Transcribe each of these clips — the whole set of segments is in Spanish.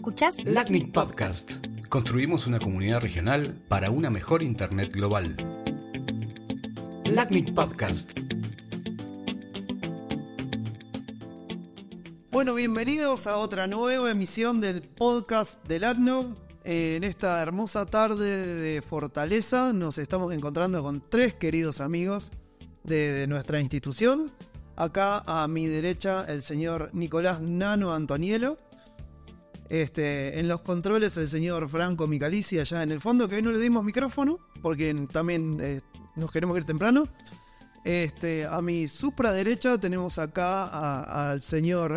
Escuchás LACNIC Podcast. Construimos una comunidad regional para una mejor Internet global. LACNIC Podcast. Bueno, bienvenidos a otra nueva emisión del podcast del ACNOG. Eh, en esta hermosa tarde de Fortaleza nos estamos encontrando con tres queridos amigos de, de nuestra institución. Acá a mi derecha el señor Nicolás Nano Antonielo. Este, en los controles el señor Franco Micalici allá en el fondo, que hoy no le dimos micrófono, porque también eh, nos queremos ir temprano. Este, a mi supra derecha tenemos acá al señor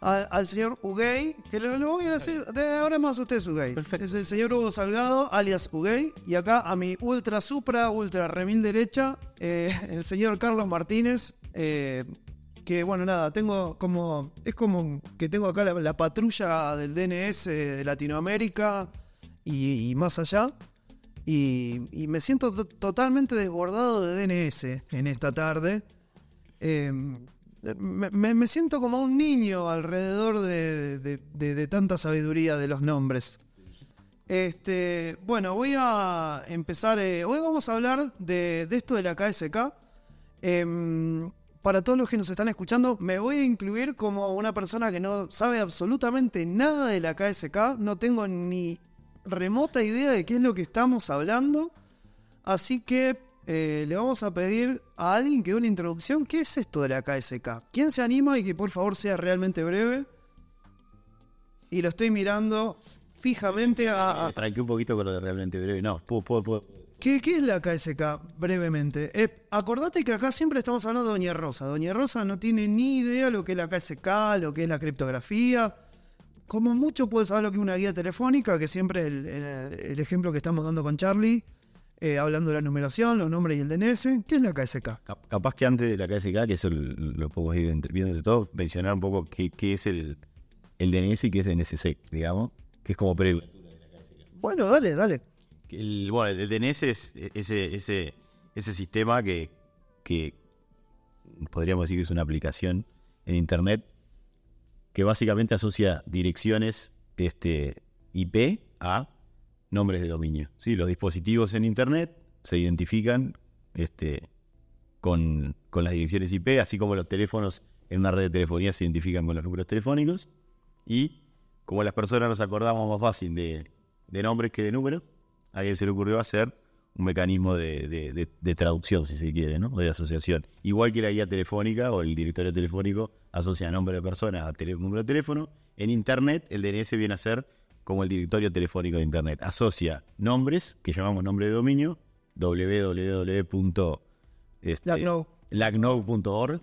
a- al señor Ugay, que lo, lo voy a decir, de ahora más usted es Ugay. Perfecto. Es el señor Hugo Salgado, alias Ugay. Y acá a mi ultra supra, ultra remil derecha, eh, el señor Carlos Martínez. eh, que bueno, nada, tengo como. Es como que tengo acá la, la patrulla del DNS de Latinoamérica y, más allá. Y, me siento to- totalmente desbordado de DNS en esta tarde. Eh, me, siento como un niño alrededor de, tanta sabiduría de los nombres. Este, bueno, voy a empezar. eh, hoy vamos a hablar de, esto de la KSK. Em, para todos los que nos están escuchando, me voy a incluir como una persona que no sabe absolutamente nada de la KSK. No tengo ni remota idea de qué es lo que estamos hablando. Así que eh, le vamos a pedir a alguien que dé una introducción. ¿Qué es esto de la KSK? ¿Quién se anima y que por favor sea realmente breve? Y lo estoy mirando fijamente a... Me tranqué un poquito con lo de realmente breve. No, puedo, puedo, puedo. ¿Qué, qué es la KSK? Brevemente. Eh, acordate que acá siempre estamos hablando de Doña Rosa. Doña Rosa no tiene ni idea lo que es la KSK, lo que es la criptografía. Como mucho puede saber lo que es una guía telefónica, que siempre es el, el- el ejemplo que estamos dando con Charlie, eh, hablando de la numeración, los nombres y el DNS. ¿Qué es la KSK? Cap- Capaz que antes de la KSK, que eso lo, podemos ir viendo entre todos, mencionar un poco qué, qué es el, el DNS y qué es DNSSEC, digamos, que es como previo. Bueno, dale, dale. El, bueno, el DNS es ese, ese, sistema que, podríamos decir que es una aplicación en Internet que básicamente asocia direcciones este, IP a nombres de dominio. ¿sí? Los dispositivos en Internet se identifican este, con, las direcciones IP, así como los teléfonos en una red de telefonía se identifican con los números telefónicos. Y como las personas nos acordamos más fácil de nombres que de números, a alguien se le ocurrió hacer un mecanismo de, de- de- de traducción, si se quiere, ¿no? O de asociación. Igual que la guía telefónica o el directorio telefónico asocia nombre de persona a tele- número de teléfono, en Internet el DNS viene a ser como el directorio telefónico de Internet. Asocia nombres, que llamamos nombre de dominio, este, Lacno. www.lacno.org,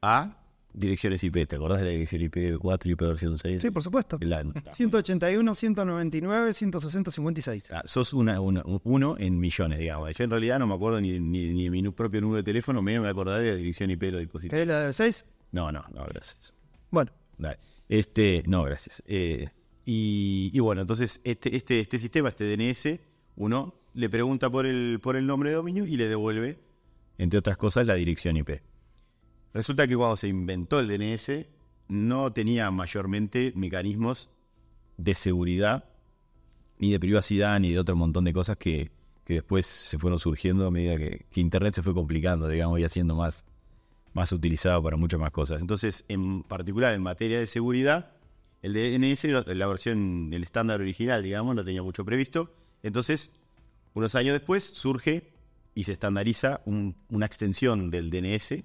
a direcciones IP. ¿Te acordás de la dirección IP 4 y IP versión 6? Sí, por supuesto. La- 181, 199, 160, 56. Ah, sos una, una- un- uno en millones, digamos. Yo en realidad no me acuerdo ni, ni, ni de mi propio número de teléfono, menos me acordaré de la dirección IP de los dispositivos. ¿Querés la de 6? No, no, no, gracias. Bueno, Dale. Este, no, gracias. Eh, y, y bueno, entonces este, este, este sistema, este DNS, uno le pregunta por el, por el nombre de dominio y le devuelve, entre otras cosas, la dirección IP. Resulta que cuando se inventó el DNS, no tenía mayormente mecanismos de seguridad, ni de privacidad, ni de otro montón de cosas que, que después se fueron surgiendo a medida que, Internet se fue complicando, digamos, y haciendo más, más utilizado para muchas más cosas. Entonces, en particular en materia de seguridad, el DNS, la versión, el estándar original, digamos, no tenía mucho previsto. Entonces, unos años después surge y se estandariza un- una extensión del DNS,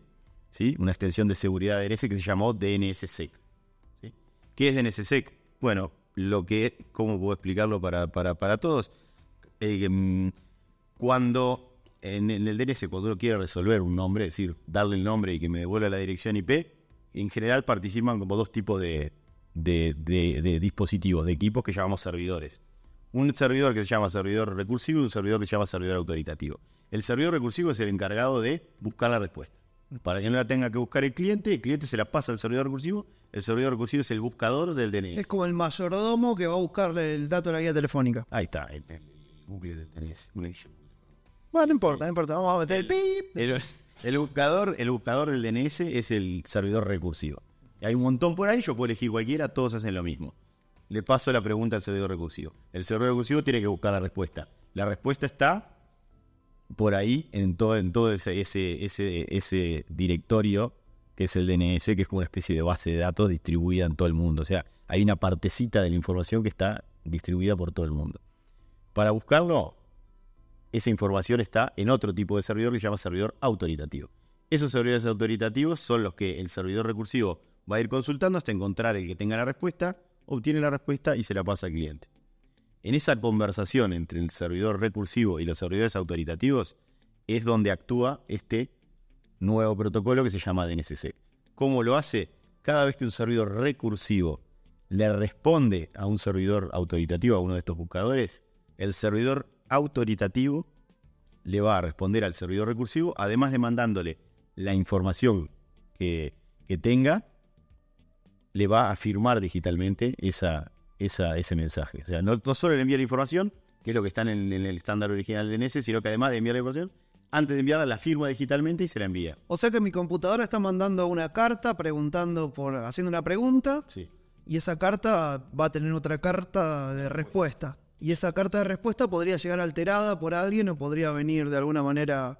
¿sí? una extensión de seguridad de DNS que se llamó DNSSEC. ¿Qué es DNSSEC? Bueno, lo que, ¿cómo puedo explicarlo para, para, para todos? Eh, mm, cuando en, el DNS, cuando uno quiere resolver un nombre, es decir, darle el nombre y que me devuelva la dirección IP, en general participan como dos tipos de- de- de dispositivos, de equipos que llamamos servidores. Un servidor que se llama servidor recursivo y un servidor que se llama servidor autoritativo. El servidor recursivo es el encargado de buscar la respuesta. Para que no la tenga que buscar el cliente, el cliente se la pasa al servidor recursivo. El servidor recursivo es el buscador del DNS. es como el mayordomo que va a buscarle el dato de la guía telefónica. Ahí está, el, el- Google del DNS. Bueno, no importa, no importa. Vamos a meter el pip. El, el buscador, el buscador del DNS es el servidor recursivo. Hay un montón por ahí, yo puedo elegir cualquiera, todos hacen lo mismo. le paso la pregunta al servidor recursivo. El servidor recursivo tiene que buscar la respuesta. La respuesta está por ahí en todo, ese, ese, ese, ese directorio que es el DNS, que es como una especie de base de datos distribuida en todo el mundo. O sea, hay una partecita de la información que está distribuida por todo el mundo. Para buscarlo, esa información está en otro tipo de servidor que se llama servidor autoritativo. Esos servidores autoritativos son los que el servidor recursivo va a ir consultando hasta encontrar el que tenga la respuesta, obtiene la respuesta y se la pasa al cliente. En esa conversación entre el servidor recursivo y los servidores autoritativos es donde actúa este nuevo protocolo que se llama DNSSEC. ¿Cómo lo hace? Cada vez que un servidor recursivo le responde a un servidor autoritativo, a uno de estos buscadores, el servidor autoritativo le va a responder al servidor recursivo, además de mandándole la información que, tenga, le va a firmar digitalmente esa, esa, ese mensaje. O sea, no, solo le envía la información, que es lo que está en el, en el estándar original del DNS, sino que además de enviar la información, antes de enviarla la firma digitalmente y se la envía. O sea que mi computadora está mandando una carta preguntando por haciendo una pregunta. Sí. Y esa carta va a tener otra carta de respuesta. Y esa carta de respuesta podría llegar alterada por alguien o podría venir de alguna manera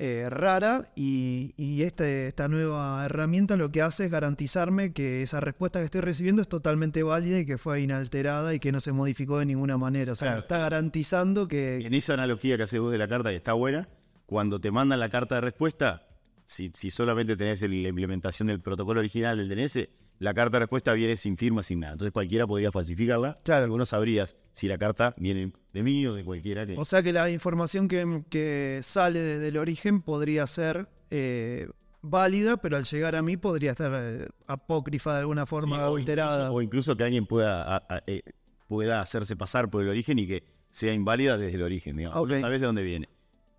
eh, rara. Y, este, esta nueva herramienta lo que hace es garantizarme que esa respuesta que estoy recibiendo es totalmente válida y que fue inalterada y que no se modificó de ninguna manera. O sea, está garantizando que. En esa analogía que haces vos de la carta, que está buena, cuando te mandan la carta de respuesta, si, solamente tenés la implementación del protocolo original del DNS, la carta de respuesta viene sin firma, sin nada. Entonces cualquiera podría falsificarla. Claro. no sabrías si la carta viene de mí o de cualquiera. O sea que la información que, sale desde el origen podría ser eh, válida, pero al llegar a mí podría estar eh, apócrifa de alguna forma, alterada. o incluso que alguien pueda, eh, pueda hacerse pasar por el origen y que sea inválida desde el origen. Digamos. No sabes de dónde viene.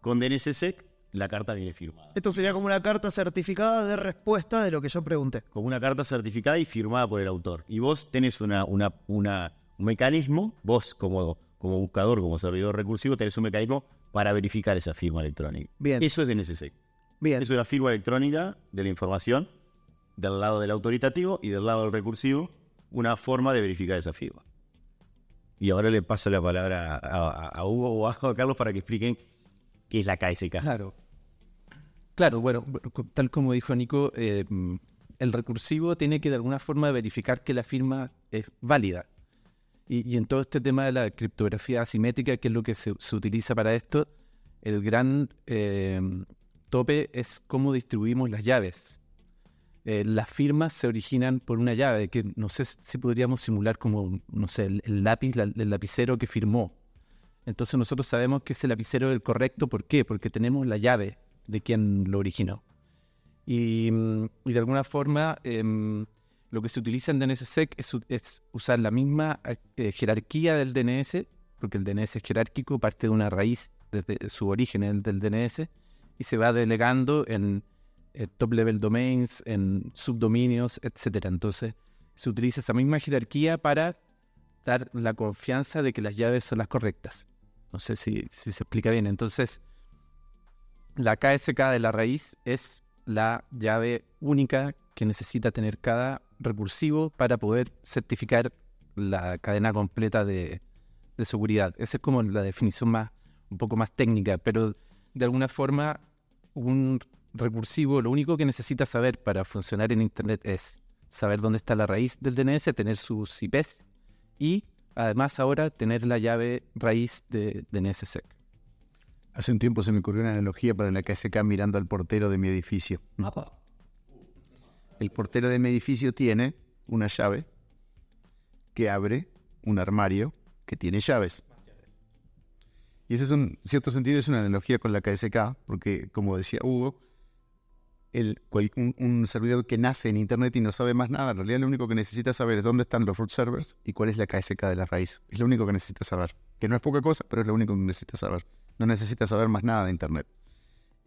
Con DNSSEC la carta viene firmada. Esto sería como una carta certificada de respuesta de lo que yo pregunté. Como una carta certificada y firmada por el autor. Y vos tenés una, una, una, un mecanismo, vos como, como buscador, como servidor recursivo, tenés un mecanismo para verificar esa firma electrónica. Bien. Eso es DNSSEC. Bien. Es una firma electrónica de la información del lado del autoritativo y del lado del recursivo, una forma de verificar esa firma. Y ahora le paso la palabra a, Hugo o a Carlos para que expliquen que es la KSK. Claro. Claro, bueno, tal como dijo Nico, eh, el recursivo tiene que de alguna forma verificar que la firma es válida. Y, en todo este tema de la criptografía asimétrica, que es lo que se, utiliza para esto, el gran eh, tope es cómo distribuimos las llaves. Eh, las firmas se originan por una llave, que no sé si podríamos simular como, no sé, el, lápiz, el lapicero que firmó. Entonces nosotros sabemos que ese lapicero es el correcto. ¿Por qué? Porque tenemos la llave de quien lo originó. Y, mm, de alguna forma em, lo que se utiliza en DNSSEC es, es usar la misma eh, jerarquía del DNS, porque el DNS es jerárquico, parte de una raíz desde su origen del DNS, y se va delegando en eh, top level domains, en subdominios, etc. Entonces se utiliza esa misma jerarquía para dar la confianza de que las llaves son las correctas. No sé si, se explica bien. Entonces, la KSK de la raíz es la llave única que necesita tener cada recursivo para poder certificar la cadena completa de, seguridad. Esa es como la definición más, un poco más técnica, pero de alguna forma un recursivo lo único que necesita saber para funcionar en Internet es saber dónde está la raíz del DNS, tener sus IPs y además ahora tener la llave raíz de, NSSEC. Hace un tiempo se me ocurrió una analogía para la KSK mirando al portero de mi edificio. El portero de mi edificio tiene una llave que abre un armario que tiene llaves. Y eso es un cierto sentido es una analogía con la KSK, porque como decía Hugo, un, servidor que nace en Internet y no sabe más nada, en realidad lo único que necesita saber es dónde están los root servers y cuál es la KSK de la raíz. Es lo único que necesita saber. Que no es poca cosa, pero es lo único que necesita saber. No necesita saber más nada de Internet.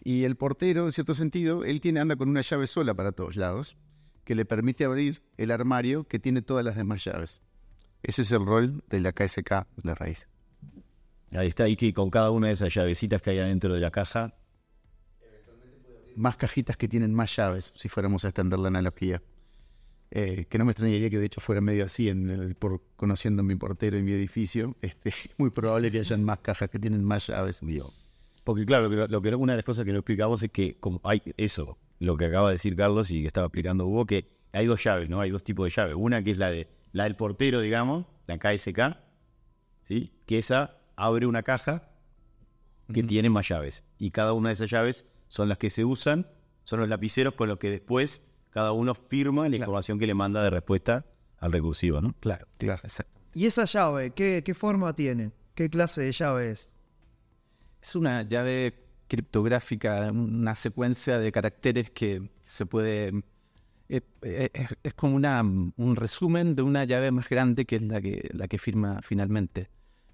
Y el portero, en cierto sentido, él tiene, anda con una llave sola para todos lados, que le permite abrir el armario que tiene todas las demás llaves. Ese es el rol de la KSK de la raíz. Ahí está, que con cada una de esas llavecitas que hay adentro de la caja, más cajitas que tienen más llaves, si fuéramos a extender la analogía. eh, que no me extrañaría que de hecho fuera medio así, en el- por, conociendo mi portero y mi edificio, este, muy probable que hayan más cajas que tienen más llaves. Digo, Porque claro, lo, lo que una de las cosas que no explicamos es que como hay eso, lo que acaba de decir Carlos y que estaba explicando Hugo, que hay dos llaves, ¿no? Hay dos tipos de llaves. Una que es la de la del portero, digamos, la KSK, ¿sí? Que esa abre una caja que tiene más llaves. Y cada una de esas llaves son las que se usan, son los lapiceros con los que después cada uno firma la información que le manda de respuesta al recursivo, ¿no? Claro, claro, exacto. ¿Y esa llave qué, qué forma tiene? ¿Qué clase de llave es? Es una llave criptográfica, una secuencia de caracteres que se puede... eh, eh, Es, es como una, un resumen de una llave más grande que es la que, la que firma finalmente.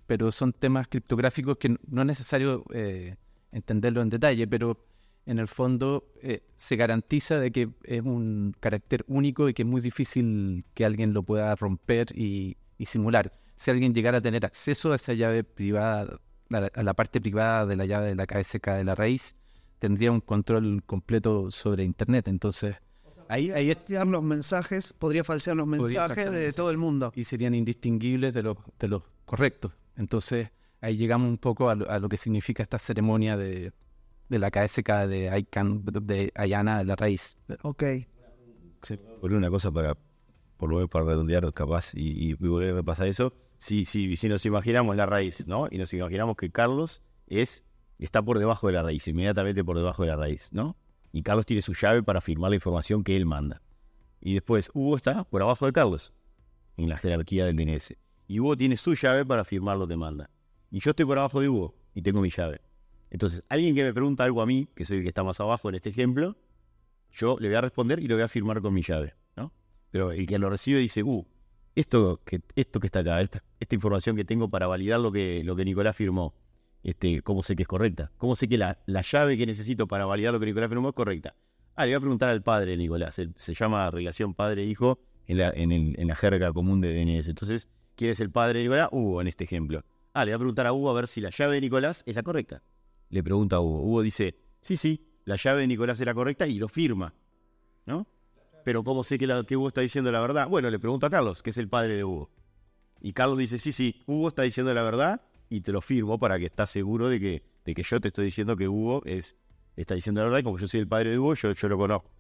Pero son temas criptográficos que no es necesario eh, entenderlo en detalle, pero en el fondo eh, se garantiza de que es un carácter único y que es muy difícil que alguien lo pueda romper y, y simular. Si alguien llegara a tener acceso a esa llave privada, a la, a la parte privada de la llave de la KSK de la raíz, tendría un control completo sobre Internet. Entonces, ahí, ahí Falsear los mensajes, podría falsear los mensajes falsear de mensajes. todo el mundo. y serían indistinguibles de los, de los correctos. Entonces, ahí llegamos un poco a lo, a lo que significa esta ceremonia de, de la KSK de Aikan, de Ayana de la raíz. Ok. Por una cosa para, por lo menos para redondear capaz y, y volver a repasar eso, si, si, si nos imaginamos la raíz, ¿no? Y nos imaginamos que Carlos es, está por debajo de la raíz, inmediatamente por debajo de la raíz, ¿no? Y Carlos tiene su llave para firmar la información que él manda. Y después Hugo está por abajo de Carlos, en la jerarquía del DNS. Y Hugo tiene su llave para firmar lo que manda. Y yo estoy por abajo de Hugo y tengo mi llave. Entonces, alguien que me pregunta algo a mí, que soy el que está más abajo en este ejemplo, yo le voy a responder y lo voy a firmar con mi llave, ¿no? Pero el que lo recibe dice, uh, esto que, esto que está acá, esta, información que tengo para validar lo que, lo que Nicolás firmó, este, ¿cómo sé que es correcta? ¿Cómo sé que la, la llave que necesito para validar lo que Nicolás firmó es correcta? Ah, le voy a preguntar al padre de Nicolás. Se llama relación padre-hijo en la, en, en la jerga común de DNS. Entonces, ¿quién es el padre de Nicolás? Hugo, en este ejemplo. Ah, le voy a preguntar a Hugo a ver si la llave de Nicolás es la correcta. Le pregunta a Hugo. Hugo dice, sí, sí, la llave de Nicolás es la correcta y lo firma. ¿No? Pero ¿cómo sé que, Hugo está diciendo la verdad? Bueno, le pregunto a Carlos, que es el padre de Hugo. Y Carlos dice, sí, sí, Hugo está diciendo la verdad y te lo firmo para que estás seguro de que, de que yo te estoy diciendo que Hugo es, está diciendo la verdad y como yo soy el padre de Hugo, yo, yo lo conozco.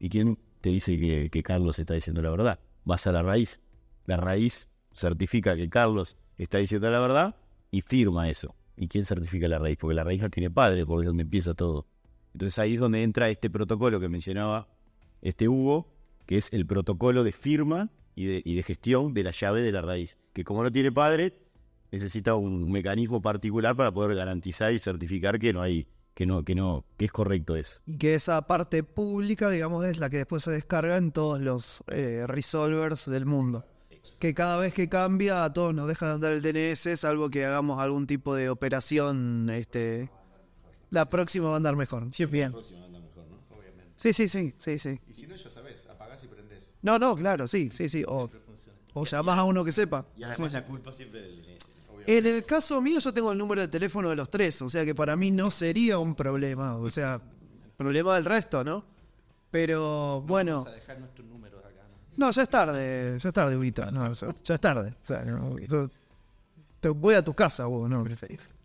¿Y quién te dice que, que Carlos está diciendo la verdad? Vas a la raíz. La raíz certifica que Carlos está diciendo la verdad y firma eso. ¿Y quién certifica la raíz? Porque la raíz no tiene padre, porque es donde empieza todo. Entonces ahí es donde entra este protocolo que mencionaba este Hugo, que es el protocolo de firma y de, gestión de la llave de la raíz. Que como no tiene padre, necesita un mecanismo particular para poder garantizar y certificar que no hay, que no, que no, que es correcto eso. Y que esa parte pública, digamos, es la que después se descarga en todos los eh, resolvers del mundo. Que cada vez que cambia, a todos nos deja de andar el DNS, salvo que hagamos algún tipo de operación. Este, la próxima va a andar mejor. Sí, bien. Sí, sí, sí, sí, sí. Y si no, ya sabes, apagás y prendés. No, no, claro, sí, sí, sí. O, o llamás a uno que sepa. Y además la culpa siempre del DNS. En el caso mío, yo tengo el número de teléfono de los tres, o sea que para mí no sería un problema. O sea, problema del resto, ¿no? Pero bueno. dejar nuestros números acá. No, ya es tarde, ya es tarde. No, ya, ya es tarde. O sea, no, yo- te voy a tu casa, vos, ¿no?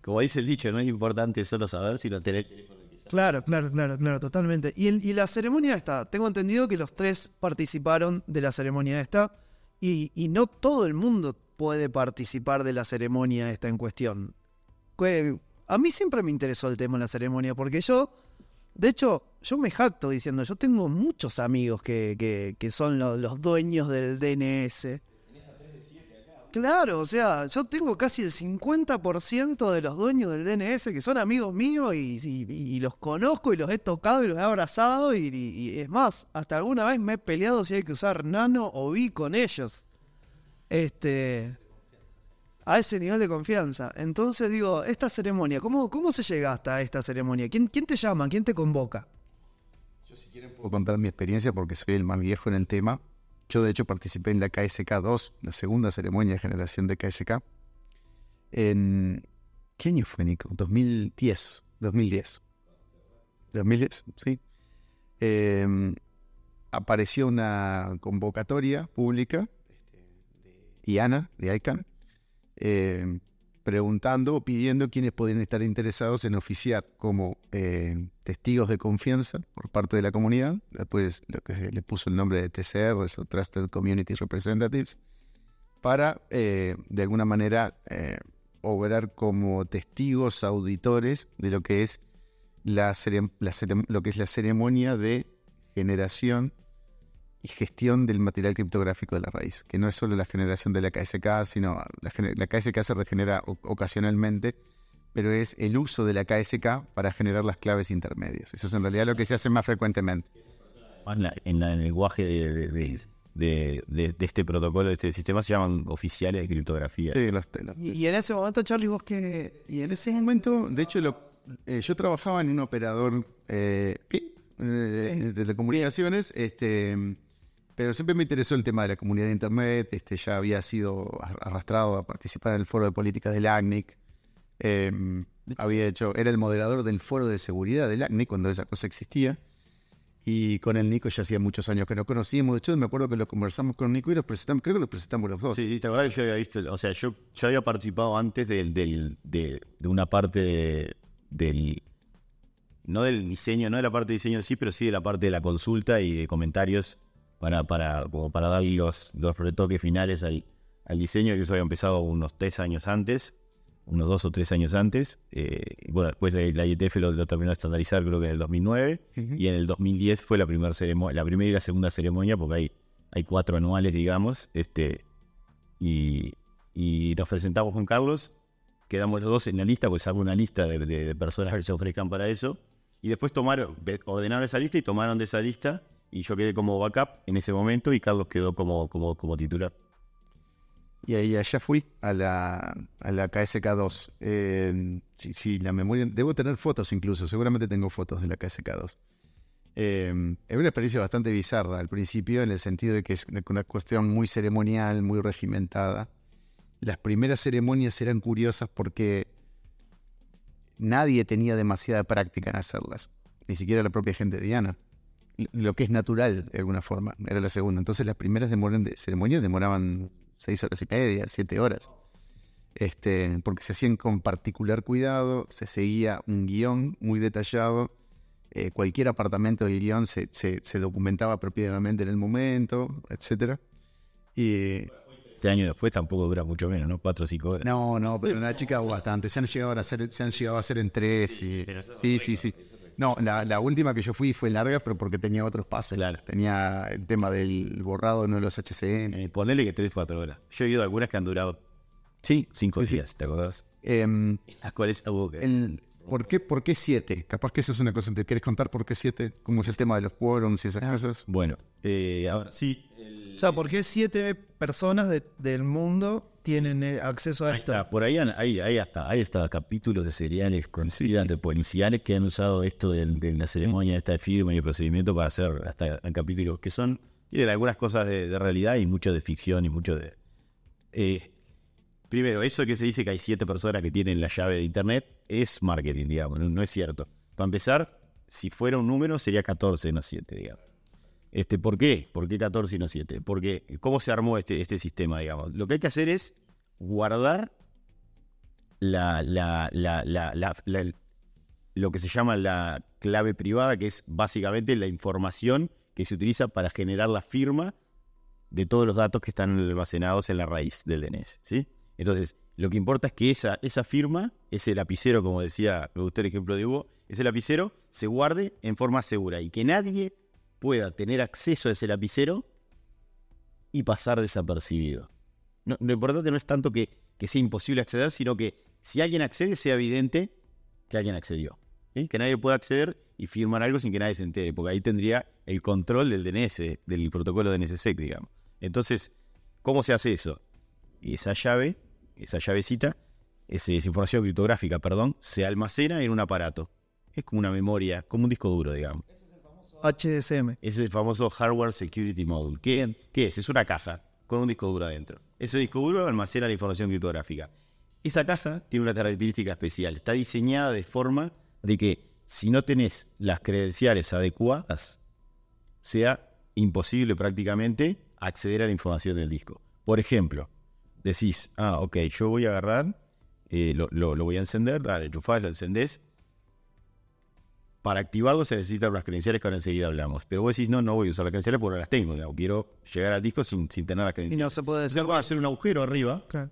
Como dice el dicho, no es importante solo saber, sino tener el teléfono que sabe. Claro, claro, claro, claro, totalmente. Y, el- y la ceremonia esta, tengo entendido que los tres participaron de la ceremonia esta y, y no todo el mundo puede participar de la ceremonia esta en cuestión. Que- A mí siempre me interesó el tema de la ceremonia porque yo, de hecho, yo me jacto diciendo, yo tengo muchos amigos que, que- que son lo- los dueños del DNS. Claro, o sea, yo tengo casi el 50% de los dueños del DNS que son amigos míos y, los conozco y los he tocado y los he abrazado y es más, hasta alguna vez me he peleado si hay que usar nano o vi con ellos. Este, a ese nivel de confianza. Entonces digo, esta ceremonia, ¿cómo, cómo se llega hasta esta ceremonia? ¿Quién, quién te llama? ¿Quién te convoca? Si quieren puedo contar mi experiencia porque soy el más viejo en el tema. Yo de hecho participé en la KSK2, la segunda ceremonia de generación de KSK. En... ¿Qué año fue, Nico? 2010. 2010. 2010, sí. Eh, apareció una convocatoria pública, IANA, de ICANN, eh, preguntando o pidiendo quienes podían estar interesados en oficiar como eh, testigos de confianza por parte de la comunidad, después lo que se le puso el nombre de TCR, o Trusted Community Representatives, para eh, de alguna manera eh, obrar como testigos auditores de lo que es la, la lo que es la ceremonia de generación y gestión del material criptográfico de la raíz, que no es solo la generación de la KSK, sino la, la KSK se regenera o- ocasionalmente, pero es el uso de la KSK para generar las claves intermedias. Eso es en realidad lo que se hace más frecuentemente. En, la- en el lenguaje de, de- de- de- de- de este protocolo, de este sistema, se llaman oficiales de criptografía. Sí, los- los- Y, y en ese momento, Charlie, vos que... Y en ese momento, de hecho, lo- eh, yo trabajaba en un operador eh, ¿qué? Eh, de telecomunicaciones, este, pero siempre me interesó el tema de la comunidad de Internet. Este, ya había sido ar- arrastrado a participar en el foro de política del ACNIC. Eh, había hecho, era el moderador del foro de seguridad del ACNIC cuando esa cosa existía. Y con el Nico ya hacía muchos años que no conocíamos. De hecho, me acuerdo que lo conversamos con Nico y los presentamos, creo que los presentamos los dos. Sí, te acordás que yo había visto, o sea, yo, yo había participado antes del, del- de, de una parte de- del, no del diseño, no de la parte de diseño en sí, pero sí de la parte de la consulta y de comentarios para, para, como para dar los, los retoques finales al, al diseño, que eso había empezado unos tres años antes, unos dos o tres años antes. eh, y bueno, después la, IETF lo, lo terminó de estandarizar creo que en el 2009, y en el 2010 fue la primera ceremonia, la primera y la segunda ceremonia, porque hay, hay cuatro anuales, digamos, este, y, y nos presentamos con Carlos, quedamos los dos en la lista, pues hago una lista de, de- de personas que se ofrezcan para eso, y después tomaron, ordenaron esa lista y tomaron de esa lista, y yo quedé como backup en ese momento, y Carlos quedó como, como, como titular. Y ahí allá fui a la, a la KSK2. Eh, sí, sí, la memoria. Debo tener fotos incluso, seguramente tengo fotos de la KSK2. Eh, es una experiencia bastante bizarra al principio, en el sentido de que es una- una cuestión muy ceremonial, muy regimentada. Las primeras ceremonias eran curiosas porque nadie tenía demasiada práctica en hacerlas, ni siquiera la propia gente de Diana. Lo que es natural, de alguna forma, era la segunda. Entonces las primeras demoran de, ceremonias demoraban seis horas y media, siete horas. Este, porque se hacían con particular cuidado, se seguía un guion muy detallado. eh, cualquier apartamento del guion se, se- se documentaba apropiadamente en el momento, etcétera. Y Este año después tampoco dura mucho menos, ¿no? Cuatro o cinco horas. no, no, pero en la chica bastante. Se han llegado a hacer, se han llegado a hacer en tres. y- sí, sí, sí. No, la, la última que yo fui fue larga, pero porque tenía otros pasos. Claro. Tenía el tema del borrado de los HCM. Eh, ponele que tres, cuatro horas. Yo he ido a algunas que han durado Sí, cinco sí, sí. días, ¿te acordás? Em, Las cuales hubo que... el- ¿por, qué, ¿Por qué siete? Capaz que eso es una cosa. ¿Te quieres contar por qué siete? ¿Cómo es el tema de los quórums y esas cosas? Bueno, eh, ahora sí. O sea, ¿por qué siete personas de- del mundo tienen eh, acceso a Ahí esto? está, por ahí, ahí, ahí hasta, hay hasta capítulos de seriales conocidas, de policiales que han usado esto de, la ceremonia esta de firma y el procedimiento para hacer hasta capítulos que son, tienen algunas cosas de, de realidad y mucho de ficción y mucho de... eh, primero, eso que se dice que hay siete personas que tienen la llave de internet es marketing, digamos, no, no es cierto. Para empezar, si fuera un número sería 14, no 7, digamos. Este, ¿Por qué? ¿Por qué 14 y no 7? Porque, ¿cómo se armó este, este sistema, digamos? Lo que hay que hacer es guardar lo que se llama la clave privada, que es básicamente la información que se utiliza para generar la firma de todos los datos que están almacenados en la raíz del DNS, ¿sí? Entonces, lo que importa es que esa, esa firma, ese lapicero, como decía, me gustó el ejemplo de Hugo, ese lapicero se guarde en forma segura y que nadie pueda tener acceso a ese lapicero y pasar desapercibido. No, lo importante no es tanto que, sea imposible acceder, sino que si alguien accede, sea evidente que alguien accedió. Que nadie pueda acceder y firmar algo sin que nadie se entere, porque ahí tendría el control del DNS, del protocolo DNSSEC, digamos. Entonces, ¿cómo se hace eso? Esa llave, esa llavecita, ese- esa información criptográfica, perdón, se almacena en un aparato. Es como una memoria, como un disco duro, digamos. HSM. Es el famoso Hardware Security Module. ¿Qué, qué es? Es una caja con un disco duro adentro. Ese disco duro almacena la información criptográfica. Esa caja tiene una característica especial. Está diseñada de forma de que si no tenés las credenciales adecuadas, sea imposible prácticamente acceder a la información del disco. Por ejemplo, decís, ah, ok, yo voy a agarrar, eh, lo, lo- lo voy a encender, dale, enchufás, lo encendés. Para activarlo se necesitan unas credenciales que ahora enseguida hablamos. Pero vos decís, no, no voy a usar las credenciales porque no las tengo. digamos, quiero llegar al disco sin, sin tener las Y credenciales. no se puede decir. vas a hacer un agujero arriba. Claro.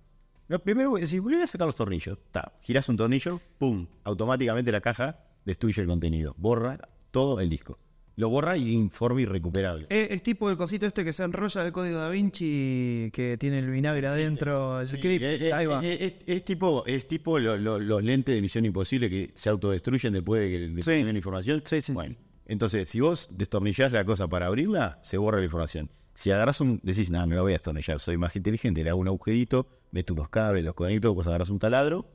No, primero voy a decir, voy a sacar los tornillos. Ta, girás un tornillo, pum, automáticamente la caja destruye el contenido. Borra todo el disco. Lo borra y informe irrecuperable. Eh, Es, tipo el cosito este que se enrolla del código da Vinci que tiene el vinagre adentro, el script. Eh, eh, Ahí va. eh, Es, es tipo, es tipo lo- lo- los lentes de Misión Imposible que se autodestruyen después de que de Sí. tienen información. Sí, sí, Bueno, entonces, si vos destornillás la cosa para abrirla, se borra la información. Si agarras un, decís, nada, no la voy a destornillar, soy más inteligente, le hago un agujerito, meto unos cables, los conecto, vos agarras un taladro,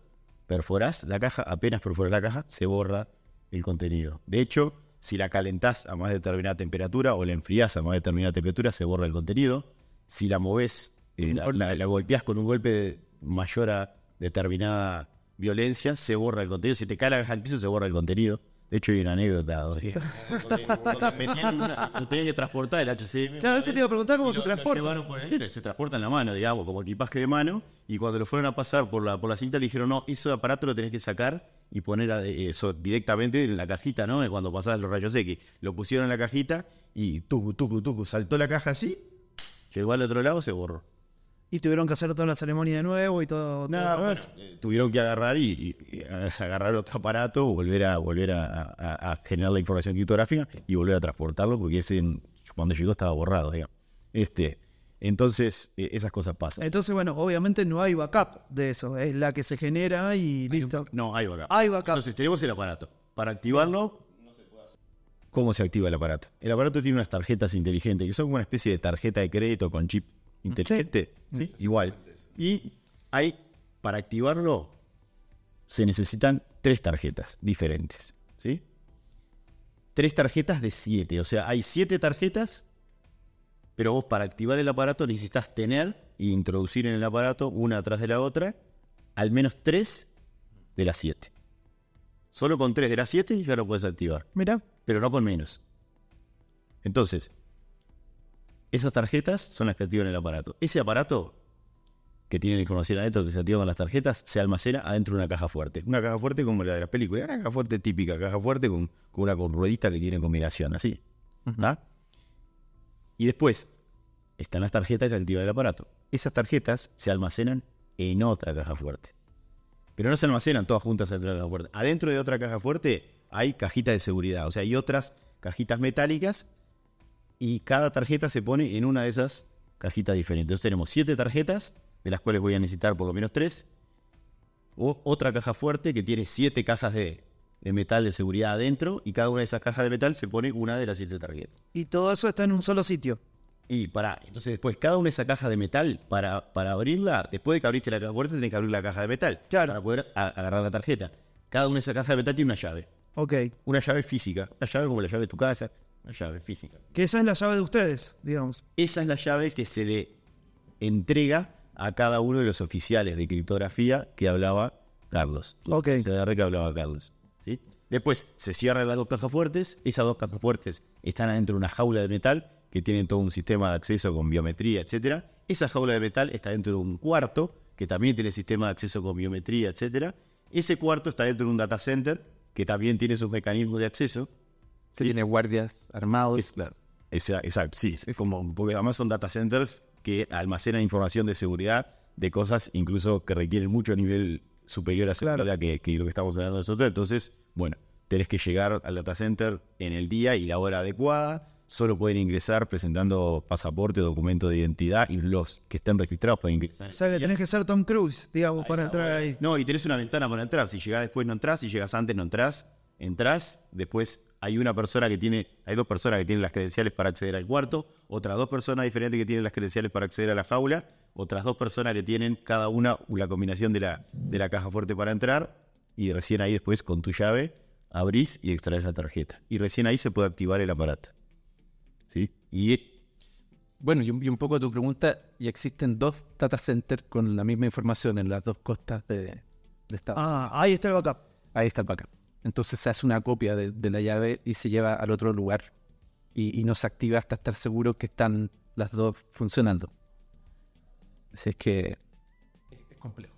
perforás la caja, apenas perforás la caja, se borra el contenido. De hecho, si la calentás a más determinada temperatura o la enfriás a más determinada temperatura, se borra el contenido. Si la movés, eh, la, la- la golpeás con un golpe de- mayor a determinada violencia, se borra el contenido. Si te cae la caja al piso, se borra el contenido. De hecho, hay una anécdota. una- lo tenían que transportar el HCM. Claro, eso te iba a preguntar cómo se transporta. se transporta en la mano, digamos, como equipaje de mano. Y cuando lo fueron a pasar por la, por la cinta, le dijeron, no, ese aparato lo tenés que sacar y poner a- eso directamente en la cajita, ¿no? Cuando pasabas los rayos X. Lo pusieron en la cajita y tucu, tucu, tucu, saltó la caja así, llegó al otro lado, se borró. Y tuvieron que hacer toda la ceremonia de nuevo y todo. todo bueno, eh, tuvieron que agarrar y, y- y agarrar otro aparato, volver a volver a, a- a generar la información criptográfica y volver a transportarlo, porque ese cuando llegó estaba borrado, digamos. Este, entonces, eh, esas cosas pasan. Entonces, bueno, obviamente no hay backup de eso. Es la que se genera y listo. No, hay backup. Hay backup. Entonces, tenemos el aparato. Para activarlo, ¿cómo se activa el aparato? El aparato tiene unas tarjetas inteligentes, que son como una especie de tarjeta de crédito con chip inteligente. ¿sí? Igual. Y hay, para activarlo, se necesitan tres tarjetas diferentes. ¿Sí? Tres tarjetas de siete. O sea, hay siete tarjetas, pero vos para activar el aparato necesitas tener e introducir en el aparato, una atrás de la otra, al menos tres de las siete. Solo con tres de las siete ya lo puedes activar, Mira, pero no con menos. Entonces, esas tarjetas son las que activan el aparato. Ese aparato que tiene la información adentro que se activa con las tarjetas se almacena adentro de una caja fuerte. Una caja fuerte como la de las películas. Una caja fuerte típica, caja fuerte con, con una con ruedita que tiene combinación, así. ¿Ah? Y después están las tarjetas que activan el aparato. Esas tarjetas se almacenan en otra caja fuerte. Pero no se almacenan todas juntas de la caja fuerte. Adentro de otra caja fuerte hay cajitas de seguridad. O sea, hay otras cajitas metálicas y cada tarjeta se pone en una de esas cajitas diferentes. Entonces tenemos siete tarjetas, de las cuales voy a necesitar por lo menos tres. O otra caja fuerte que tiene siete cajas de, de metal de seguridad adentro y cada una de esas cajas de metal se pone una de las siete tarjetas. y todo eso está en un solo sitio. Y para, entonces después cada una de esas cajas de metal, para, para abrirla, después de que abriste la fuerte, tenés que abrir la caja de metal. Claro. Para poder a- agarrar la tarjeta. Cada una de esas cajas de metal tiene una llave. Ok. Una llave física. Una llave como la llave de tu casa. Una llave física. Que esa es la llave de ustedes, digamos. Esa es la llave que se le entrega a cada uno de los oficiales de criptografía que hablaba Carlos. Ok. CDR que hablaba Carlos. ¿Sí? Después se cierran las dos cajas fuertes. Esas dos cajas fuertes están adentro de una jaula de metal que tienen todo un sistema de acceso con biometría, etcétera. Esa jaula de metal está dentro de un cuarto que también tiene sistema de acceso con biometría, etcétera. Ese cuarto está dentro de un data center que también tiene sus mecanismos de acceso. Que tiene guardias armados. Es- exacto, sí. Es como, porque además son data centers que almacenan información de seguridad de cosas incluso que requieren mucho nivel superior a seguridad que, que lo que estamos hablando nosotros. Entonces, bueno, tenés que llegar al data center en el día y la hora adecuada. Solo pueden ingresar presentando pasaporte o documento de identidad y los que estén registrados pueden ingresar. O sea que tenés que ser Tom Cruise, digamos, A para entrar hora. ahí. No, y tenés una ventana para entrar. Si llegás después no entras, si llegas antes no entras. Entrás, después hay una persona que tiene, hay dos personas que tienen las credenciales para acceder al cuarto, otras dos personas diferentes que tienen las credenciales para acceder a la jaula, otras dos personas que tienen cada una la combinación de la, de la caja fuerte para entrar, y recién ahí después con tu llave abrís y extraes la tarjeta. Y recién ahí se puede activar el aparato. ¿Sí? Y Bueno, y un, y un poco tu pregunta, y existen dos data centers con la misma información en las dos costas de, de Estados Unidos. Ah, ahí está el backup. Ahí está el backup. Entonces se hace una copia de, de la llave y se lleva al otro lugar y, y no se activa hasta estar seguro que están las dos funcionando. Así es que es complejo.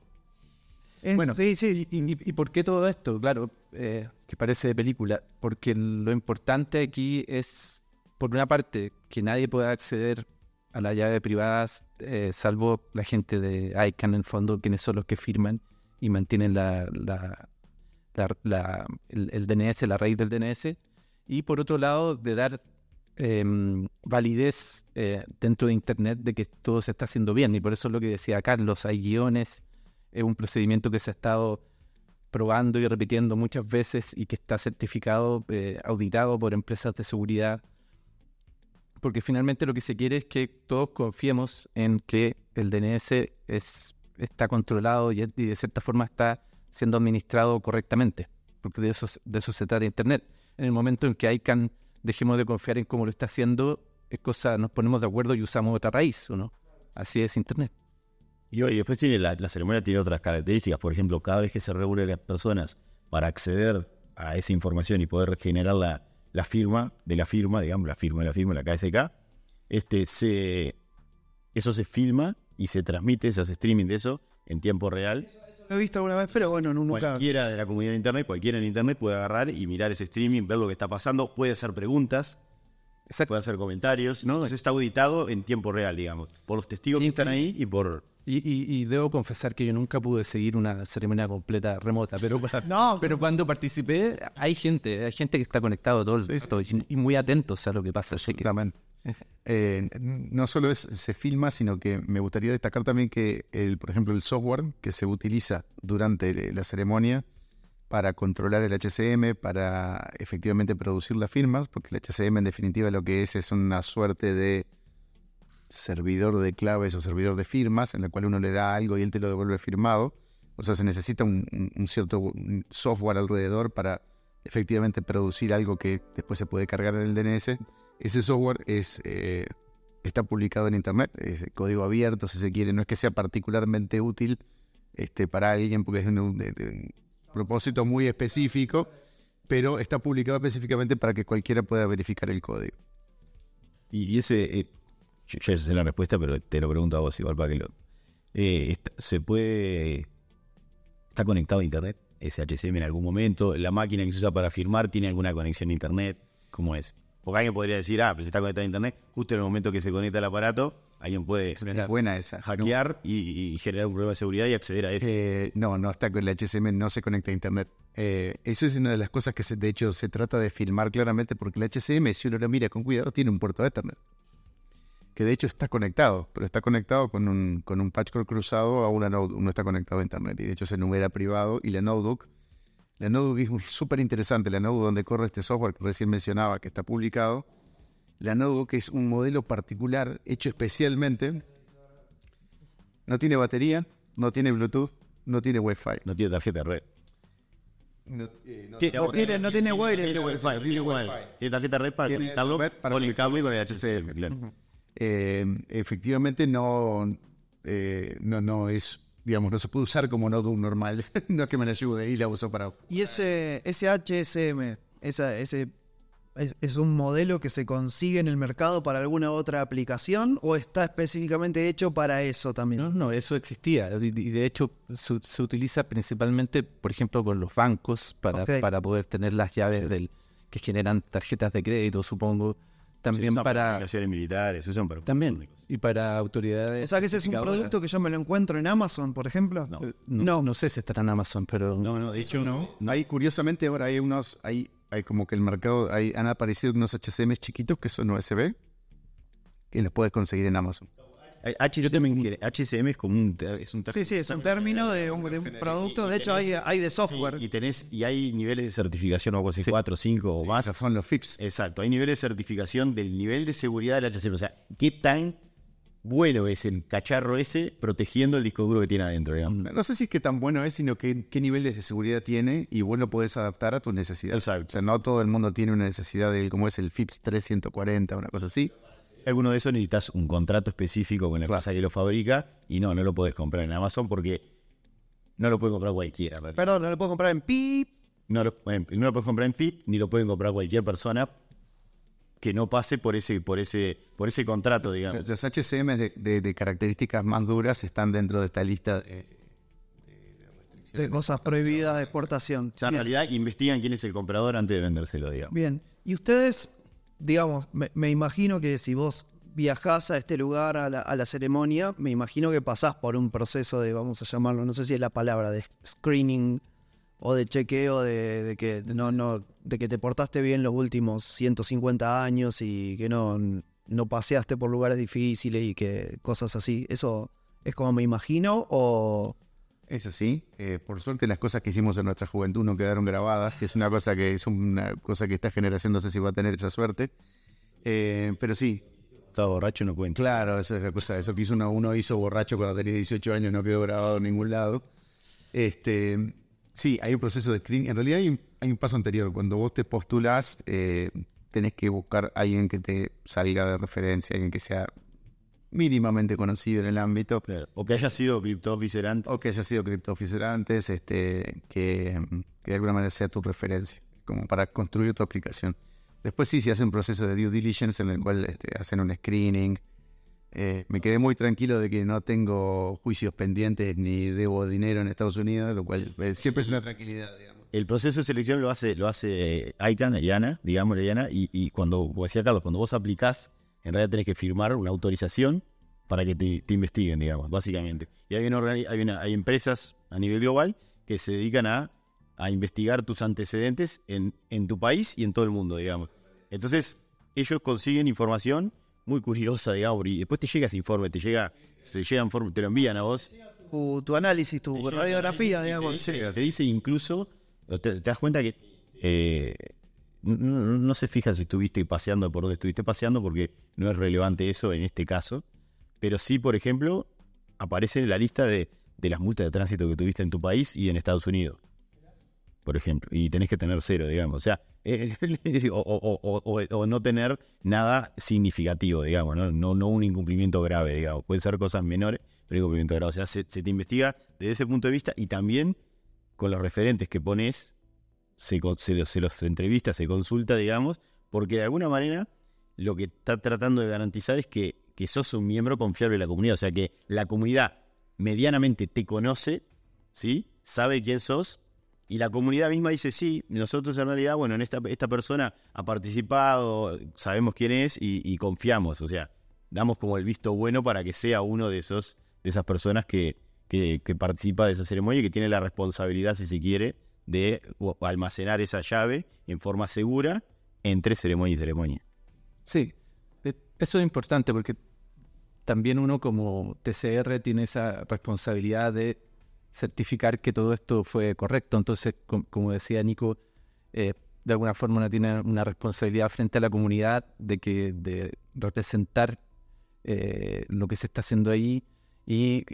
Es- Bueno, sí, sí. ¿Y, y- y por qué todo esto? Claro, eh, que parece de película. Porque lo importante aquí es, por una parte, que nadie pueda acceder a la llave privada, eh, salvo la gente de ICANN, en el fondo, quienes son los que firman y mantienen la, la- la- la- el, el DNS, la raíz del DNS. Y por otro lado, de dar em, validez eh, dentro de Internet de que todo se está haciendo bien. Y por eso es lo que decía Carlos, hay guiones, es un procedimiento que se ha estado probando y repitiendo muchas veces y que está certificado, eh, auditado por empresas de seguridad. Porque finalmente lo que se quiere es que todos confiemos en que el DNS es, está controlado y, de cierta forma está siendo administrado correctamente. Porque de eso, de eso se trata Internet. En el momento en que ICANN dejemos de confiar en cómo lo está haciendo, es cosa, nos ponemos de acuerdo y usamos otra raíz, ¿o no? Así es Internet. Y, y después tiene la, la ceremonia tiene otras características. Por ejemplo, cada vez que se reúnen las personas para acceder a esa información y poder generar la, la firma de la firma, digamos, la firma de la firma, la KSK, este, se, eso se filma y se transmite, se hace streaming de eso en tiempo real. Lo he visto alguna vez, pero bueno, no- nunca. Cualquiera de la comunidad de Internet, cualquiera en Internet puede agarrar y mirar ese streaming, ver lo que está pasando, puede hacer preguntas, Exacto. puede hacer comentarios. ¿no? Entonces está auditado en tiempo real, digamos, por los testigos que están ahí y por... Y, y- y debo confesar que yo nunca pude seguir una ceremonia completa remota, pero, No, pero cuando participé hay gente, hay gente que está conectado todo el rato y, y muy atentos a lo que pasa. Así que-. Eh, no solo es, se filma, sino que me gustaría destacar también que, el, por ejemplo, el software que se utiliza durante la ceremonia para controlar el HCM, para efectivamente producir las firmas, porque el HCM en definitiva lo que es es una suerte de servidor de claves o servidor de firmas en la cual uno le da algo y él te lo devuelve firmado. O sea, se necesita un, un- cierto software alrededor para efectivamente producir algo que después se puede cargar en el DNS. Ese software es, eh, está publicado en Internet, es código abierto si se quiere, no es que sea particularmente útil este, para alguien porque es de un, propósito muy específico, pero está publicado específicamente para que cualquiera pueda verificar el código. Y, ese, eh, yo ya sé la respuesta, pero te lo pregunto a vos igual para que lo... eh, ¿Se puede... ¿Está conectado a Internet ese HCM en algún momento? ¿La máquina que se usa para firmar tiene alguna conexión a Internet? ¿Cómo es? Porque alguien podría decir, ah, pero si está conectado a Internet, justo en el momento que se conecta el aparato, alguien puede Es buena esa. hackear y, y generar un problema de seguridad y acceder a eso. Eh, no, no está con el HCM, no se conecta a Internet. Eh, eso es una de las cosas que se- de hecho se trata de filmar claramente porque el HCM, si uno lo mira con cuidado, tiene un puerto Ethernet. Que de hecho está conectado, pero está conectado con un, con un patchcore cruzado a una node, no está conectado a Internet. Y de hecho se enumera privado y la notebook. La notebook es súper interesante, la notebook donde corre este software que recién mencionaba, que está publicado. La notebook es un modelo particular hecho especialmente. No tiene batería, no tiene Bluetooth, no tiene Wi-Fi. No tiene tarjeta de red. No, eh, no- No tiene, no tiene wireless. Tiene Wi-Fi, tiene Wi-Fi. Tiene tarjeta de red para conectarlo con el cable y con el HCM, claro. eh, efectivamente no, eh, no, no es, digamos, no se puede usar como notebook normal. no es que me la llevo de ahí y la uso para... Y ese, ese HSM, esa, ese, es, es un modelo que se consigue en el mercado para alguna otra aplicación o está específicamente hecho para eso también? No, no, eso existía. Y de hecho se, se utiliza principalmente, por ejemplo, con los bancos para, para poder tener las llaves del que generan tarjetas de crédito, supongo. También para... aplicaciones militares, usan para También. Y para autoridades... O sea que ese es un producto que yo me lo encuentro en Amazon, por ejemplo. No. Eh, No, no, sé si estará en Amazon, pero... No, no, de hecho no. Hay, curiosamente, ahora hay unos, hay, hay como que el mercado, hay, han aparecido unos HCM chiquitos que son USB, que los puedes conseguir en Amazon. HCM, HCM es como un, es un Sí, sí, es un término de un, de un producto. De hecho, hay, hay de software. Sí, y tenés y hay niveles de certificación o algo así, 4, 5 o más. Son los FIPS. Exacto, hay niveles de certificación del nivel de seguridad del HCM. O sea, qué tan bueno es el cacharro ese protegiendo el disco duro que tiene adentro, digamos. No sé si es que tan bueno es, sino que qué niveles de seguridad tiene y vos lo podés adaptar a tus necesidades. Exacto. O sea, no todo el mundo tiene una necesidad de como es el FIPS 340, una cosa así. Alguno de esos necesitas un contrato específico con la empresa que lo fabrica y no, no lo podés comprar en Amazon porque no lo puede comprar cualquiera. Perdón, no lo puedo comprar en PIP. No lo, bueno, no lo puedes comprar en FIT ni lo pueden comprar cualquier persona que no pase por ese, por ese, por ese contrato, digamos. Los HCM de, de- de características más duras están dentro de esta lista de, De cosas prohibidas de exportación. Ya en realidad investigan quién es el comprador antes de vendérselo, digamos. Bien. Y ustedes, digamos, me, imagino que si vos viajás a este lugar, a la, a la ceremonia, me imagino que pasás por un proceso de, vamos a llamarlo, no sé si es la palabra, de screening o de chequeo de, de que no, no, de que te portaste bien los últimos 150 años y que no, no paseaste por lugares difíciles y que cosas así. ¿Eso es como me imagino o...? Es así. Eh, por suerte las cosas que hicimos en nuestra juventud no quedaron grabadas, que es una cosa que es una cosa que esta generación no sé si va a tener esa suerte. Eh, pero sí, Estaba borracho, no cuenta. claro, esa es la cosa. Eso que hizo uno, uno hizo borracho cuando tenía 18 años no quedó grabado en ningún lado. Este, sí, hay un proceso de screening. En realidad hay un, hay un paso anterior. Cuando vos te postulás, eh, tenés que buscar a alguien que te salga de referencia, alguien que sea mínimamente conocido en el ámbito. Claro. O que haya sido Crypto Officer antes. O que haya sido Crypto Officer antes, este, que, que de alguna manera sea tu referencia, como para construir tu aplicación. Después sí, se hace un proceso de due diligence en el cual este, hacen un screening. Eh, me quedé muy tranquilo de que no tengo juicios pendientes ni debo dinero en Estados Unidos, lo cual eh, siempre es una tranquilidad, digamos. El proceso de selección lo hace, lo hace eh, ICANN, Eliana, digamos, Eliana, y, y cuando, como decía Carlos, cuando vos aplicás, en realidad tenés que firmar una autorización para que te, te investiguen, digamos, básicamente. Y hay, una, hay, una- hay empresas a nivel global que se dedican a, a investigar tus antecedentes en, en tu país y en todo el mundo, digamos. Entonces, ellos consiguen información muy curiosa, digamos, y después te llega ese informe, te llega, se llega en forma, te lo envían a vos, Tu, tu análisis, tu radiografía, digamos. te dice, te dice incluso, te, te das cuenta que eh, no, no- se fija si estuviste paseando por donde estuviste paseando, porque no es relevante eso en este caso. Pero sí, por ejemplo, aparece en la lista de, de las multas de tránsito que tuviste en tu país y en Estados Unidos. Por ejemplo, y tenés que tener cero, digamos. O sea, o, o- no tener nada significativo, digamos, ¿no? No, no un incumplimiento grave, digamos. Pueden ser cosas menores, pero incumplimiento grave. O sea, se, se te investiga desde ese punto de vista y también con los referentes que pones, se, se los, se los entrevista, se consulta, digamos, porque de alguna manera lo que está tratando de garantizar es que, que sos un miembro confiable de la comunidad. O sea, que la comunidad medianamente te conoce, ¿sí? Sabe quién sos. Y la comunidad misma dice, sí, nosotros en realidad, bueno, en esta, esta persona ha participado, sabemos quién es y, y confiamos. O sea, damos como el visto bueno para que sea uno de esos de esas personas que, que, que participa de esa ceremonia y que tiene la responsabilidad, si se quiere, de almacenar esa llave en forma segura entre ceremonia y ceremonia. Sí, eh, eso es importante porque también uno como TCR tiene esa responsabilidad de certificar que todo esto fue correcto. Entonces, com- como decía Nico, eh, de alguna forma uno tiene una responsabilidad frente a la comunidad de que de representar eh, lo que se está haciendo ahí y,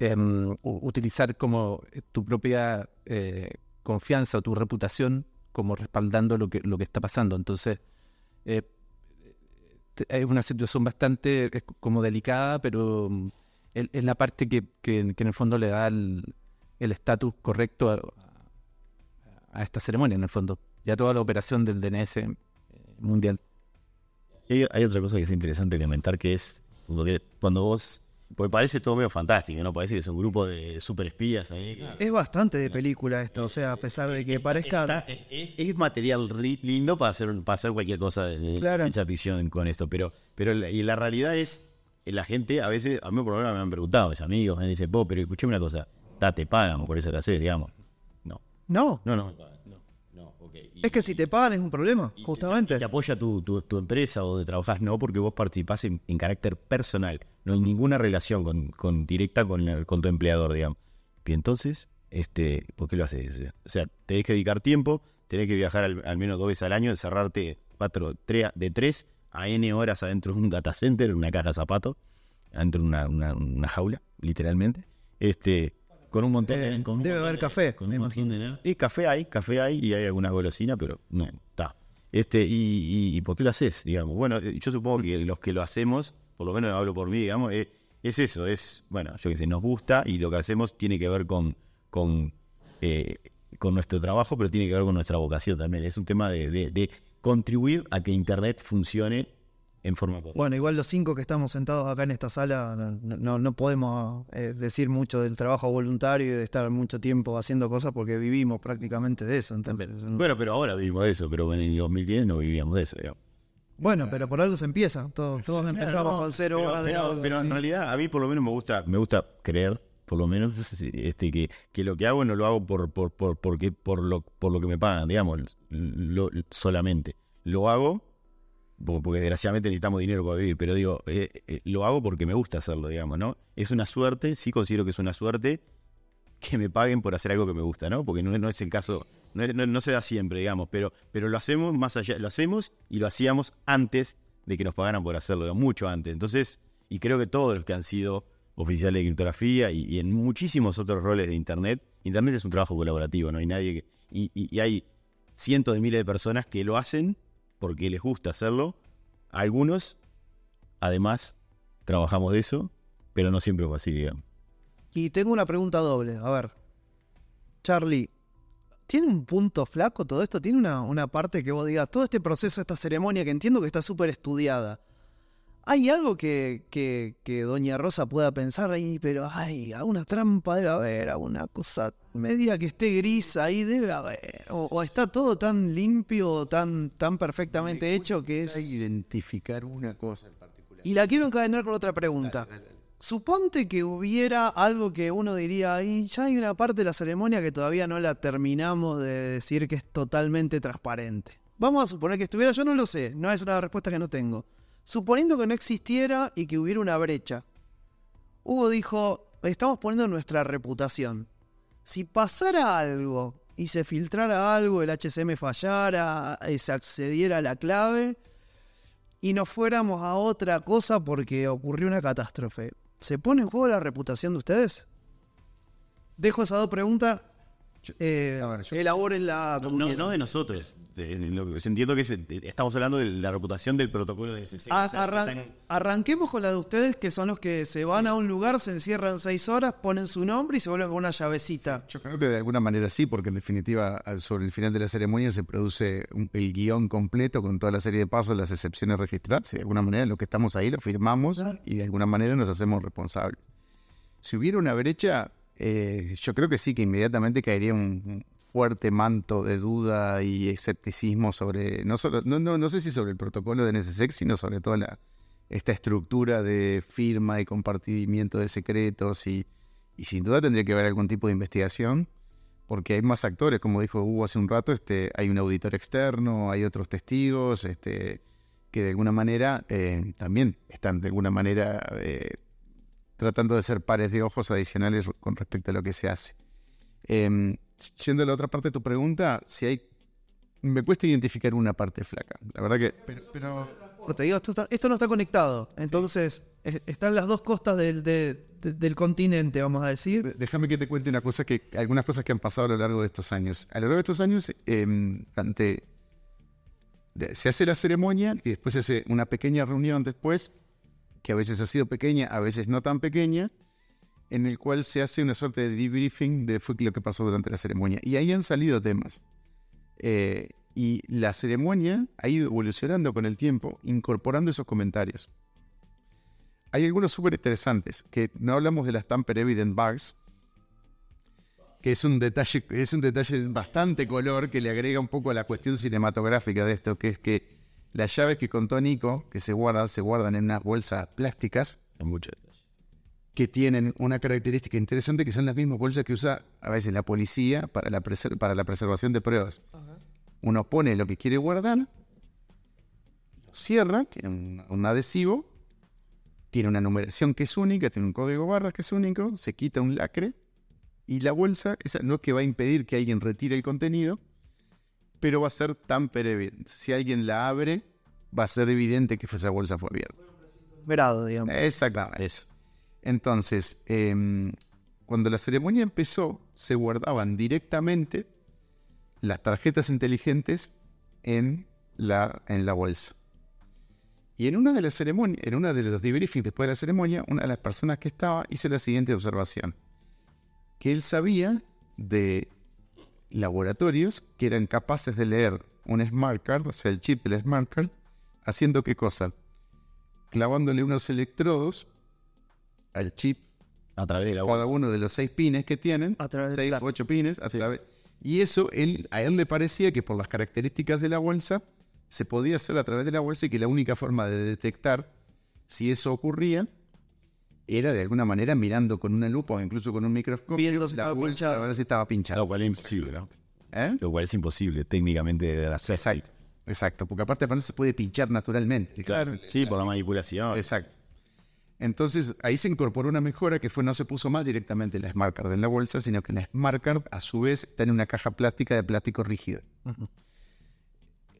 em, u- utilizar como tu propia eh, confianza o tu reputación como respaldando lo que, lo que está pasando. Entonces, eh, es una situación bastante como delicada, pero mm, es la parte que, que- en el fondo le da el estatus correcto a, esta ceremonia, en el fondo. Ya toda la operación del DNS eh, mundial. Hay, otra cosa que es interesante comentar que es cuando vos. Porque parece todo medio fantástico, ¿no? Parece que es un grupo de super espías ahí. Es bastante de película esto, o sea, a pesar de que parezca... Está- es, es- es material ri- lindo para hacer, para hacer cualquier cosa de, Claro. ciencia ficción con esto, pero, pero la, y la realidad es, la gente a veces, a mí por lo menos me han preguntado, mis amigos, me dicen, vos, pero escuchame una cosa, ta, te pagan por eso que haces, digamos. No, No, no, no no, no, ok. Y- es que si te pagan es un problema, y te- justamente. Te, apoya tu, tu, tu empresa o donde trabajás, no, porque vos participás en, en carácter personal. No hay ninguna relación con, con directa con, el- con tu empleador, digamos. Y entonces, este, ¿por qué lo haces? O sea, tenés que dedicar tiempo, tenés que viajar al, al menos dos veces al año, encerrarte cuatro, tres, de tres a N horas adentro de un data center, en una caja de zapatos, adentro de una, una, una jaula, literalmente. Este, con un montón con un debe haber de- café, con un montón de. Y café hay, café hay y hay alguna golosina, pero no, está. Este, y, y, y por qué lo haces? Digamos, bueno, yo supongo que los que lo hacemos, por lo menos hablo por mí, digamos, eh, es eso, es, bueno, yo qué sé, nos gusta y lo que hacemos tiene que ver con, con, eh, con nuestro trabajo, pero tiene que ver con nuestra vocación también. Es un tema de, de- de contribuir a que Internet funcione en forma correcta. Bueno, igual los cinco que estamos sentados acá en esta sala no, no- no podemos eh, decir mucho del trabajo voluntario y de estar mucho tiempo haciendo cosas porque vivimos prácticamente de eso. Entonces, Bueno, pero ahora vivimos de eso, pero en el 2010 no vivíamos de eso. digamos. Bueno, pero por algo se empieza. Todos, todos empezamos con cero pero, horas de pero- pero en realidad a mí por lo menos me gusta, me gusta creer, por lo menos, este, que, que lo que hago no lo hago por, por, por, porque, por, lo, por lo que me pagan, digamos, lo- solamente. Lo hago po- porque desgraciadamente necesitamos dinero para vivir, pero digo, eh, eh, lo hago porque me gusta hacerlo, digamos, ¿no? Es una suerte, sí considero que es una suerte que me paguen por hacer algo que me gusta, ¿no? Porque no, no es el caso, no, se da siempre, digamos, pero, pero lo hacemos más allá, lo hacemos y lo hacíamos antes de que nos pagaran por hacerlo, mucho antes. Entonces, y creo que todos los que han sido oficiales de criptografía y, en muchísimos otros roles de Internet, Internet es un trabajo colaborativo, no hay nadie que... Y, y- y hay cientos de miles de personas que lo hacen porque les gusta hacerlo. Algunos, además, trabajamos de eso, pero no siempre fue así, digamos. Y tengo una pregunta doble. A ver, Charlie, ¿tiene un punto flaco todo esto? ¿Tiene una, una parte que vos digas, todo este proceso, esta ceremonia que entiendo que está súper estudiada? ¿Hay algo que, que, que Doña Rosa pueda pensar ahí, pero ay, alguna trampa debe haber, alguna cosa media que esté gris ahí debe haber? O, o está todo tan limpio, tan, tan perfectamente hecho que es... identificar una cosa en particular. Y la quiero encadenar con otra pregunta. Suponte que hubiera algo que uno diría, ahí ya hay una parte de la ceremonia que todavía no la terminamos de decir que es totalmente transparente. Vamos a suponer que estuviera, yo no lo sé, no es una respuesta que no tengo. Suponiendo que no existiera y que hubiera una brecha. Hugo dijo, estamos poniendo nuestra reputación. Si pasara algo y se filtrara algo, el HCM fallara, eh, se accediera a la clave, y nos fuéramos a otra cosa porque ocurrió una catástrofe, ¿se pone en juego la reputación de ustedes? Dejo esas dos preguntas. Eh, A ver, yo- elabórenla No, no, de nosotros. de- de lo que- yo entiendo que es- de- estamos hablando de la reputación del protocolo de SC. A- O sea, arran- están- arranquemos con la de ustedes, que son los que se van a un lugar, se encierran seis horas, ponen su nombre y se vuelven con una llavecita. Yo creo que de alguna manera sí, porque en definitiva sobre el final de la ceremonia se produce un- el guion completo con toda la serie de pasos, las excepciones registradas. De alguna manera lo que estamos ahí lo firmamos y de alguna manera nos hacemos responsables. Si hubiera una brecha, eh, yo creo que sí, que inmediatamente caería un, fuerte manto de duda y escepticismo sobre, no, solo, no, no, no sé si sobre el protocolo de NSSEC, sino sobre toda la, esta estructura de firma y compartimiento de secretos y, y sin duda tendría que haber algún tipo de investigación porque hay más actores, como dijo Hugo hace un rato, este, hay un auditor externo, hay otros testigos, este, que de alguna manera eh, también están de alguna manera eh, tratando de ser pares de ojos adicionales con respecto a lo que se hace. Em, yendo a la otra parte de tu pregunta, si hay, me cuesta identificar una parte flaca. La verdad que, pero, pero Te digo, esto, está- esto no está conectado. Entonces, es- están las dos costas del, de- de- del continente, vamos a decir. Déjame que te cuente una cosa que, algunas cosas que han pasado a lo largo de estos años. A lo largo de estos años, em, ante- se hace la ceremonia y después se hace una pequeña reunión después, que a veces ha sido pequeña, a veces no tan pequeña, en el cual se hace una suerte de debriefing de fue lo que pasó durante la ceremonia. Y ahí han salido temas. Eh, y la ceremonia ha ido evolucionando con el tiempo, incorporando esos comentarios. Hay algunos súper interesantes, que no hablamos de las tamper evident bugs, que es un detalle, es un detalle bastante color que le agrega un poco a la cuestión cinematográfica de esto, que es que las llaves que contó Nico, que se guardan, se guardan en unas bolsas plásticas detalle. que tienen una característica interesante que son las mismas bolsas que usa a veces la policía para la, preser- para la preservación de pruebas. Uno pone lo que quiere guardar, lo cierra, tiene un, un adhesivo, tiene una numeración que es única, tiene un código barras que es único, se quita un lacre y la bolsa, esa no es que va a impedir que alguien retire el contenido, pero va a ser tamper evident. Si alguien la abre, va a ser evidente que esa bolsa fue abierta. Verado, digamos. Exactamente. Eso. Entonces, em, cuando la ceremonia empezó, se guardaban directamente las tarjetas inteligentes en la, en la bolsa. Y en una de las ceremonias, en una de los debriefings después de la ceremonia, una de las personas que estaba hizo la siguiente observación. Que él sabía de laboratorios que eran capaces de leer un smart card, o sea, el chip del smart card, haciendo qué cosa? Clavándole unos electrodos al chip, A través de la cada uno de los seis pines que tienen, A través seis o ocho pines, a través- y eso él, a él le parecía que por las características de la bolsa se podía hacer a través de la bolsa y que la única forma de detectar si eso ocurría era de alguna manera mirando con una lupa o incluso con un microscopio Viendo si la estaba bolsa pinchado. a ver si estaba pinchada. Lo cual es imposible, ¿no? ¿Eh? Lo cual es imposible técnicamente de hacer. Exacto, exacto, porque aparte aparte se puede pinchar naturalmente. Claro. Sí, por la manipulación. Exacto. Entonces ahí se incorporó una mejora que fue no se puso más directamente la Smart Card en la bolsa, sino que la Smart Card a su vez está en una caja plástica de plástico rígido.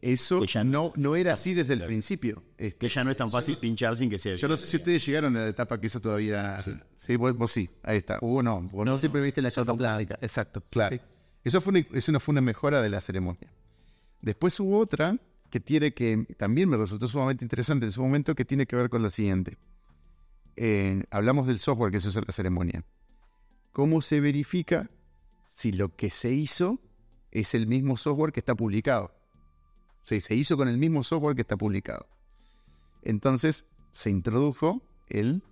Eso Que ya no, no era así desde el principio. Este, Que ya no es tan fácil pinchar sin que sea. yo no sé si ustedes llegaron a la etapa que eso todavía... Sí, vos, vos sí, ahí está. Hubo no, vos no siempre viste la caja plástica. Exacto. Claro. Eso fue una, eso no fue una mejora de la ceremonia. Después hubo otra que tiene que también me resultó sumamente interesante en su momento que tiene que ver con lo siguiente. Eh, hablamos del software que se usa en la ceremonia. ¿Cómo se verifica si lo que se hizo es el mismo software que está publicado? O sea, se hizo con el mismo software que está publicado. Entonces se introdujo el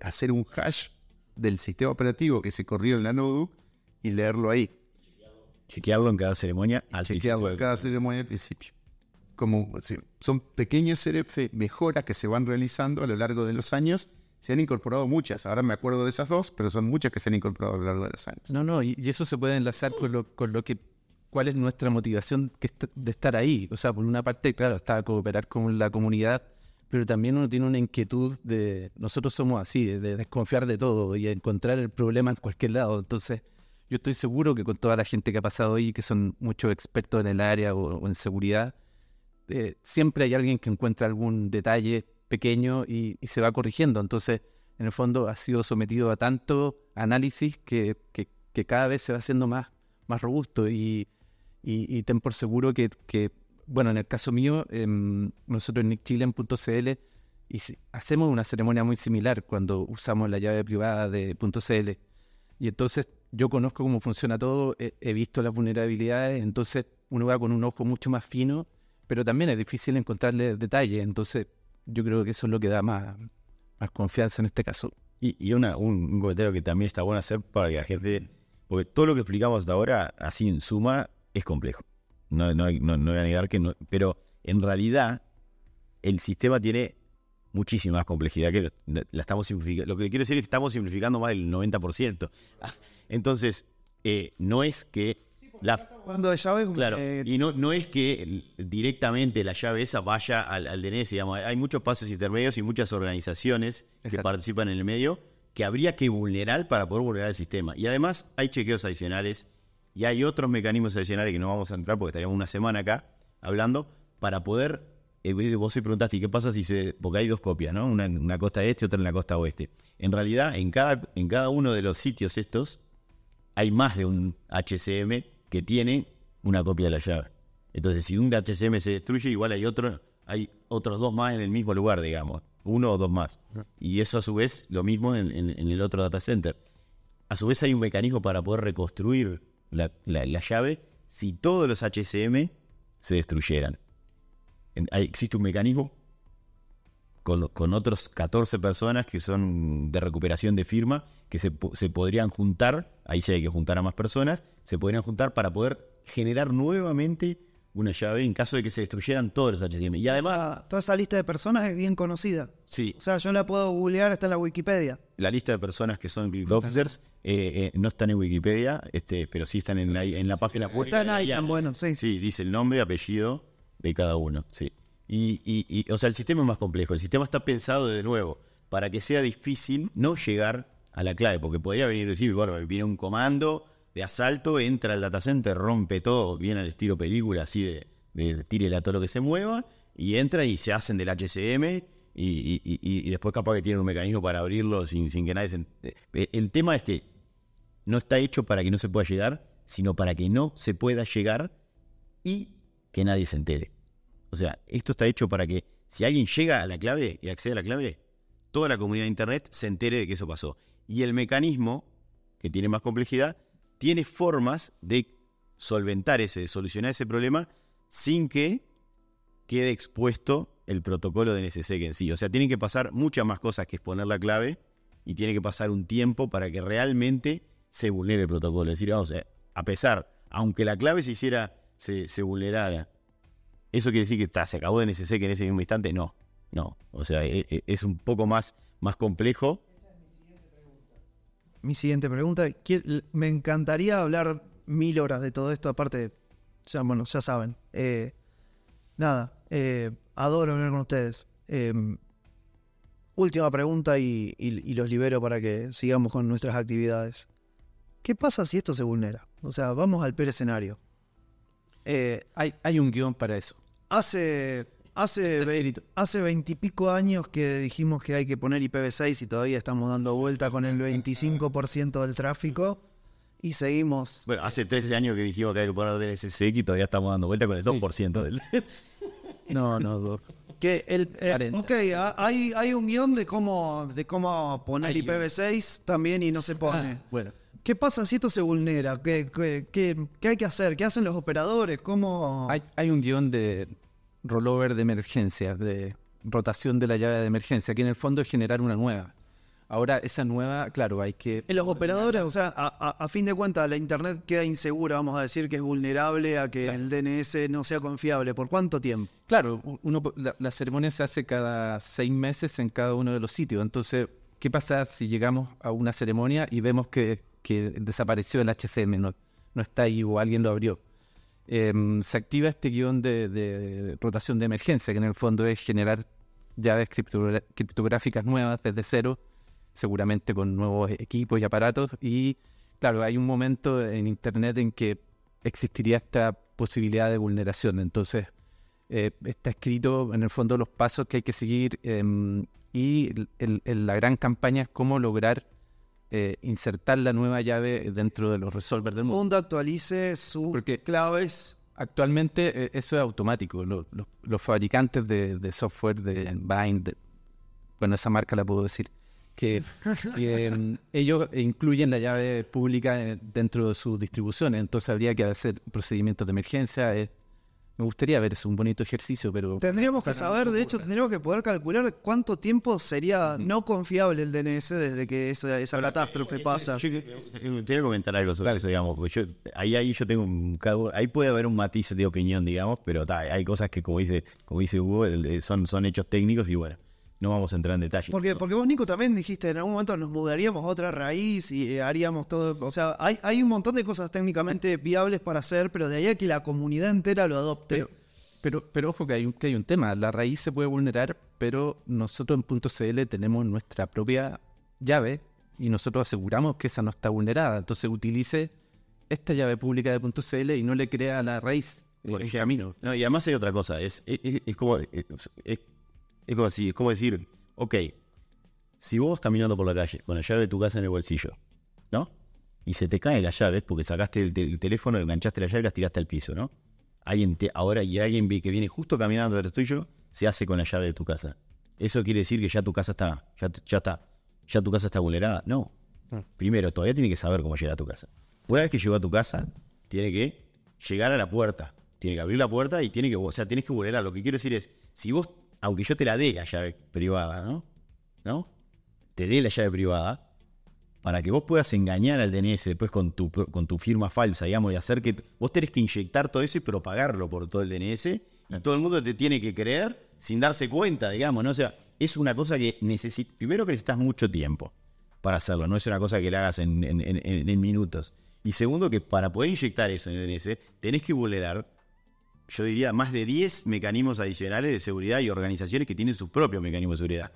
hacer un hash del sistema operativo que se corrió en la notebook y leerlo ahí. Chequearlo en cada ceremonia al Chequearlo principio. en cada ceremonia al principio. Como son pequeñas mejoras que se van realizando a lo largo de los años. Se han incorporado muchas. Ahora me acuerdo de esas dos, pero son muchas que se han incorporado a lo largo de los años. No, no, y, y eso se puede enlazar con lo, con lo que, cuál es nuestra motivación de estar ahí. O sea, por una parte, claro, está cooperar con la comunidad, pero también uno tiene una inquietud de, nosotros somos así, de, de desconfiar de todo y encontrar el problema en cualquier lado. Entonces, yo estoy seguro que con toda la gente que ha pasado ahí, que son muchos expertos en el área o, o en seguridad, eh, siempre hay alguien que encuentra algún detalle pequeño y, se va corrigiendo. Entonces, en el fondo, ha sido sometido a tanto análisis que- que cada vez se va haciendo más, más robusto. Y, y- y ten por seguro que, que, bueno, en el caso mío, em, nosotros en nickchile.cl hacemos una ceremonia muy similar cuando usamos la llave privada de .cl. Y entonces yo conozco cómo funciona todo, he, he visto las vulnerabilidades, entonces uno va con un ojo mucho más fino, pero también es difícil encontrarle detalles, entonces yo creo que eso es lo que da más, más confianza en este caso. Y, y una- un, un comentario que también está bueno hacer para que la gente. Porque todo lo que explicamos hasta ahora, así en suma, es complejo. No, no, hay- no- no voy a negar que no. Pero en realidad, el sistema tiene muchísima más complejidad que lo- la estamos simplificando. Lo que quiero decir es que estamos simplificando más del 90%. Ah, Entonces, eh, no es que la, Cuando de llave, Claro, eh, y no, no es que directamente la llave esa vaya al, al DNS, digamos, hay muchos pasos intermedios y muchas organizaciones que participan en el medio que habría que vulnerar para poder vulnerar el sistema. Y además hay chequeos adicionales y hay otros mecanismos adicionales que no vamos a entrar porque estaríamos una semana acá hablando para poder, eh, vos hoy preguntaste, ¿y qué pasa si se...? Porque hay dos copias, ¿no? Una en la costa este, otra en la costa oeste. En realidad, en cada, en cada uno de los sitios estos, hay más de un HCM que tiene una copia de la llave. Entonces, si un HCM se destruye, igual hay otro, hay otros dos más en el mismo lugar, digamos, uno o dos más. Y eso a su vez, lo mismo en, en- en el otro data center. A su vez hay un mecanismo para poder reconstruir la, la- la llave si todos los HCM se destruyeran. Existe un mecanismo con, con otros 14 personas que son de recuperación de firma, que se, se podrían juntar, ahí sí hay que juntar a más personas, se podrían juntar para poder generar nuevamente una llave en caso de que se destruyeran todos los HTML. Y además, toda esa lista de personas es bien conocida. sí, O sea, yo la puedo googlear, está en la Wikipedia. la lista de personas que son Officers eh, eh, no están en Wikipedia, este, pero sí están en la, en la página web. Está en ahí, Ya. tan bueno, sí. Sí, dice el nombre, apellido de cada uno, sí. Y, y- y, o sea, el sistema es más complejo. El sistema está pensado de nuevo para que sea difícil no llegar a la clave, porque podría venir y decir, bueno, viene un comando de asalto, entra al data center, rompe todo, viene al estilo película, así de, de tírele a todo lo que se mueva, y entra y se hacen del HCM, y, y- después capaz que tienen un mecanismo para abrirlo sin, sin que nadie se... eh, El tema es que no está hecho para que no se pueda llegar, sino para que no se pueda llegar y que nadie se entere. O sea, esto está hecho para que si alguien llega a la clave y accede a la clave, toda la comunidad de Internet se entere de que eso pasó. Y el mecanismo, que tiene más complejidad, tiene formas de solventar ese, de solucionar ese problema sin que quede expuesto el protocolo de NSSEC en sí. O sea, tienen que pasar muchas más cosas que exponer la clave y tiene que pasar un tiempo para que realmente se vulnere el protocolo. Es decir, vamos, eh, a pesar, aunque la clave se hiciera, se, vulnerara, ¿eso quiere decir que se acabó de NSSEC en ese mismo instante? No, no. O sea, e- e- es un poco más, más complejo. Mi siguiente pregunta, me encantaría hablar mil horas de todo esto, aparte, ya, bueno, ya saben. Eh, nada, eh, adoro hablar con ustedes. Eh, última pregunta y, y- y los libero para que sigamos con nuestras actividades. ¿Qué pasa si esto se vulnera? O sea, vamos al peor escenario. Eh, Hay, hay un guion para eso. hace, hace, hace veintipico años que dijimos que hay que poner IPv6 y todavía estamos dando vuelta con el 25% del tráfico y seguimos. Bueno, hace 13 años que dijimos que hay que poner DNSSEC y todavía estamos dando vuelta con el 2% del... No, no, do- Que el, eh, 40. ok, ha- hay, hay un guion de cómo, de cómo poner Hay guion. IPv6 también y no se pone. Ah, bueno, ¿Qué pasa si esto se vulnera? ¿Qué, qué, qué- qué hay que hacer? ¿Qué hacen los operadores? ¿Cómo...? hay, hay un guion de rollover de emergencia, de rotación de la llave de emergencia, que en el fondo es generar una nueva. Ahora, esa nueva, claro, hay que... En los operadores, o sea, a, a- a fin de cuentas, la Internet queda insegura, vamos a decir que es vulnerable a que el DNS no sea confiable. ¿Por cuánto tiempo? Claro, uno, la, la ceremonia se hace cada seis meses en cada uno de los sitios. Entonces, ¿qué pasa si llegamos a una ceremonia y vemos que, que desapareció el HCM, no, no está ahí o alguien lo abrió? Em, se activa este guion de, rotación de emergencia, que en el fondo es generar llaves criptográficas nuevas desde cero, seguramente con nuevos equipos y aparatos. Y claro, hay un momento en Internet en que existiría esta posibilidad de vulneración. Entonces, eh, está escrito en el fondo los pasos que hay que seguir em, y la gran campaña es cómo lograr eh, insertar la nueva llave dentro de los resolvers del mundo. Mundo actualice sus Porque- claves. Actualmente eh, eso es automático. Lo- lo- los fabricantes de, de software, de Bind, de- bueno, esa marca la puedo decir, que que, em, ellos incluyen la llave pública eh, dentro de sus distribuciones. Entonces habría que hacer procedimientos de emergencia. Me gustaría ver eso, un bonito ejercicio, pero... Tendríamos que saber, de hecho, tendríamos que poder calcular cuánto tiempo sería no confiable el DNS desde que esa, esa catástrofe pasa. Yo eh, te voy a comentar algo sobre eso, digamos, porque yo, ahí, ahí yo tengo un, ahí puede haber un matiz de opinión, digamos, pero ta, hay cosas que como dice, como dice Hugo, eh, son, son hechos técnicos y bueno, no vamos a entrar en detalle. Porque, porque vos, Nico, también dijiste en algún momento nos mudaríamos a otra raíz y eh, haríamos todo. O sea, hay, hay un montón de cosas técnicamente viables para hacer, pero de ahí a que la comunidad entera lo adopte. Pero, pero, pero ojo que hay, un, que hay un tema. La raíz se puede vulnerar, pero nosotros en punto .cl tenemos nuestra propia llave y nosotros aseguramos que esa no está vulnerada. Entonces utilice esta llave pública de punto .cl y no le crea a la raíz Por el ejemplo. camino. No, y además hay otra cosa, es, es, es- es como, es, es- como así, es como decir, ok, si vos caminando por la calle con la llave de tu casa en el bolsillo, ¿no? Y se te cae la llave porque sacaste el, te- el teléfono, enganchaste la llave y las tiraste al piso, ¿no? Alguien te, ahora y alguien que viene justo caminando detrás tuyo se hace con la llave de tu casa. Eso quiere decir que ya tu casa está, ya, está, ya tu casa está vulnerada. No. Primero, todavía tiene que saber cómo llegar a tu casa. Una vez que llegó a tu casa, tiene que llegar a la puerta. Tiene que abrir la puerta y tiene que, o sea, tienes que vulnerar. Lo que quiero decir es, si vos, aunque yo te la dé la llave privada, ¿no? ¿No? Te dé la llave privada, para que vos puedas engañar al DNS después con tu, con tu firma falsa, digamos, y hacer que vos tenés que inyectar todo eso y propagarlo por todo el DNS, y todo el mundo te tiene que creer sin darse cuenta, digamos, ¿no? O sea, es una cosa que necesitas, primero que necesitas mucho tiempo para hacerlo, no es una cosa que la hagas en, en- en- en- en minutos. Y segundo, que para poder inyectar eso en el DNS, tenés que vulnerar, yo diría, más de 10 mecanismos adicionales de seguridad y organizaciones que tienen sus propios mecanismos de seguridad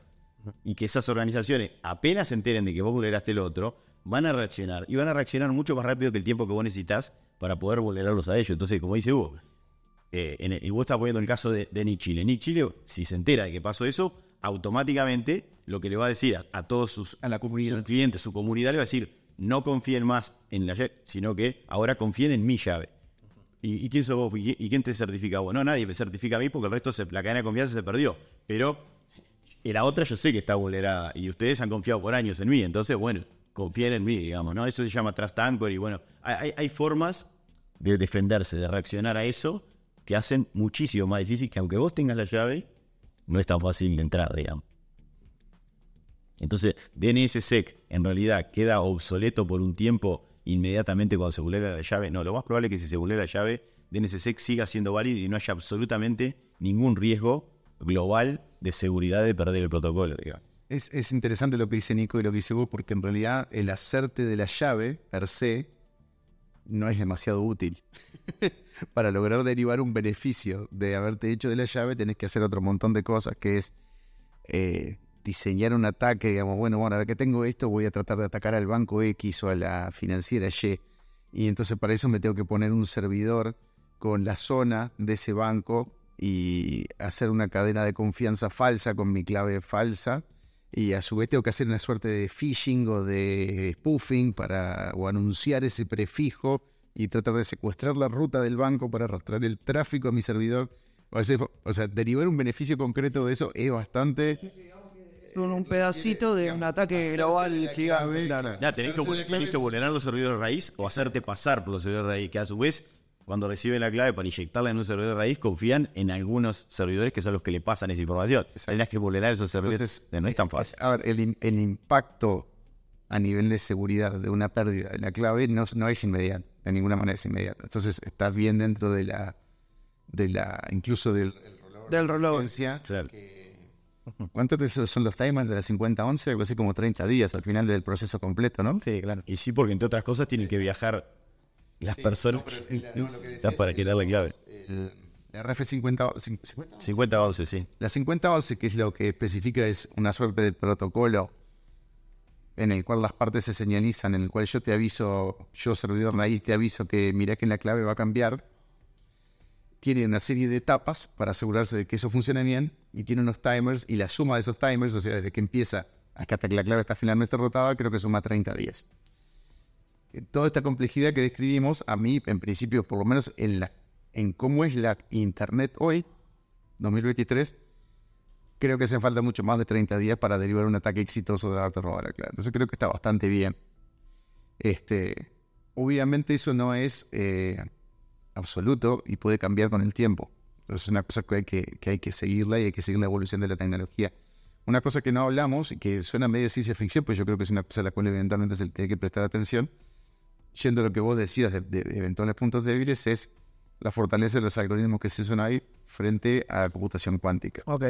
y que esas organizaciones apenas se enteren de que vos vulneraste el otro, van a reaccionar. Y van a reaccionar mucho más rápido que el tiempo que vos necesitas para poder vulnerarlos a ellos. Entonces, como dice Hugo, eh, en el- y vos estás poniendo el caso de, de Nick Chile. Nick Chile, si se entera de que pasó eso, automáticamente lo que le va a decir a, a todos sus, A la comunidad. sus clientes, su comunidad, le va a decir, no confíen más en la llave, sino que ahora confíen en mi llave. ¿Y, quién sos vos? ¿Y, qui- y quién te certifica vos? No, nadie me certifica a mí porque el resto, la cadena de confianza se perdió. Pero y la otra yo sé que está vulnerada y ustedes han confiado por años en mí, entonces, bueno, confíen en mí, digamos. Eso se llama Trust Anchor y bueno, hay, formas de defenderse, de reaccionar a eso que hacen muchísimo más difícil que aunque vos tengas la llave, no es tan fácil entrar, digamos. Entonces, DNSSEC en realidad queda obsoleto por un tiempo inmediatamente cuando se vulnera la llave. No, lo más probable es que si se vulnera la llave, DNSSEC siga siendo válido y no haya absolutamente ningún riesgo global de seguridad de perder el protocolo. Es, es interesante lo que dice Nico y lo que dice vos, porque en realidad el hacerte de la llave per se no es demasiado útil. Para lograr derivar un beneficio de haberte hecho de la llave, tenés que hacer otro montón de cosas, que es eh, diseñar un ataque, digamos, bueno, bueno, ahora que tengo esto, voy a tratar de atacar al banco X o a la financiera Y. Y entonces para eso me tengo que poner un servidor con la zona de ese banco y hacer una cadena de confianza falsa con mi clave falsa. Y a su vez tengo que hacer una suerte de phishing o de spoofing para o anunciar ese prefijo y tratar de secuestrar la ruta del banco para arrastrar el tráfico a mi servidor. O sea, o sea, derivar un beneficio concreto de eso es bastante... Son un pedacito de un ataque global gigante. Ya, tenés que, tenés que vulnerar los servidores raíz o hacerte pasar por los servidores raíz, que a su vez, cuando reciben la clave para inyectarla en un servidor raíz, confían en algunos servidores que son los que le pasan esa información. Tendrás que vulnerar esos servidores. Entonces, no es tan eh, fácil. A ver, el, el impacto a nivel de seguridad de una pérdida de la clave no, no es inmediato, de ninguna manera es inmediato. Entonces estás bien dentro de la, de la, incluso del Del rollover. emergencia. Claro. ¿Cuántos de esos son los timers de la 5011? Algo así como 30 días al final del proceso completo, ¿no? Sí, claro. Y sí, porque entre otras cosas tienen que viajar las personas para querer la clave. El, la RF50, 50, 50 11, sí. La 5011, que es lo que especifica, es una suerte de protocolo en el cual las partes se señalizan, en el cual yo te aviso, yo servidor raíz te aviso que mira que la clave va a cambiar. Tiene una serie de etapas para asegurarse de que eso funcione bien y tiene unos timers y la suma de esos timers, o sea, desde que empieza hasta que la clave está finalmente rotada, creo que suma 30 días. Eh, Toda esta complejidad que describimos, a mí, en principio, por lo menos en, la, en cómo es la Internet hoy, 2023, creo que hacen falta mucho más de 30 días para derivar un ataque exitoso de darte robar la clave. Entonces creo que está bastante bien. Este, obviamente eso no es eh, absoluto y puede cambiar con el tiempo. Entonces es una cosa que hay que, que hay que seguirla y hay que seguir la evolución de la tecnología. Una cosa que no hablamos y que suena medio ciencia ficción, pues yo creo que es una cosa a la cual eventualmente se le tiene que prestar atención, yendo a lo que vos decías de, de eventuales puntos débiles, es la fortaleza de los algoritmos que se usan ahí frente a la computación cuántica. Ok.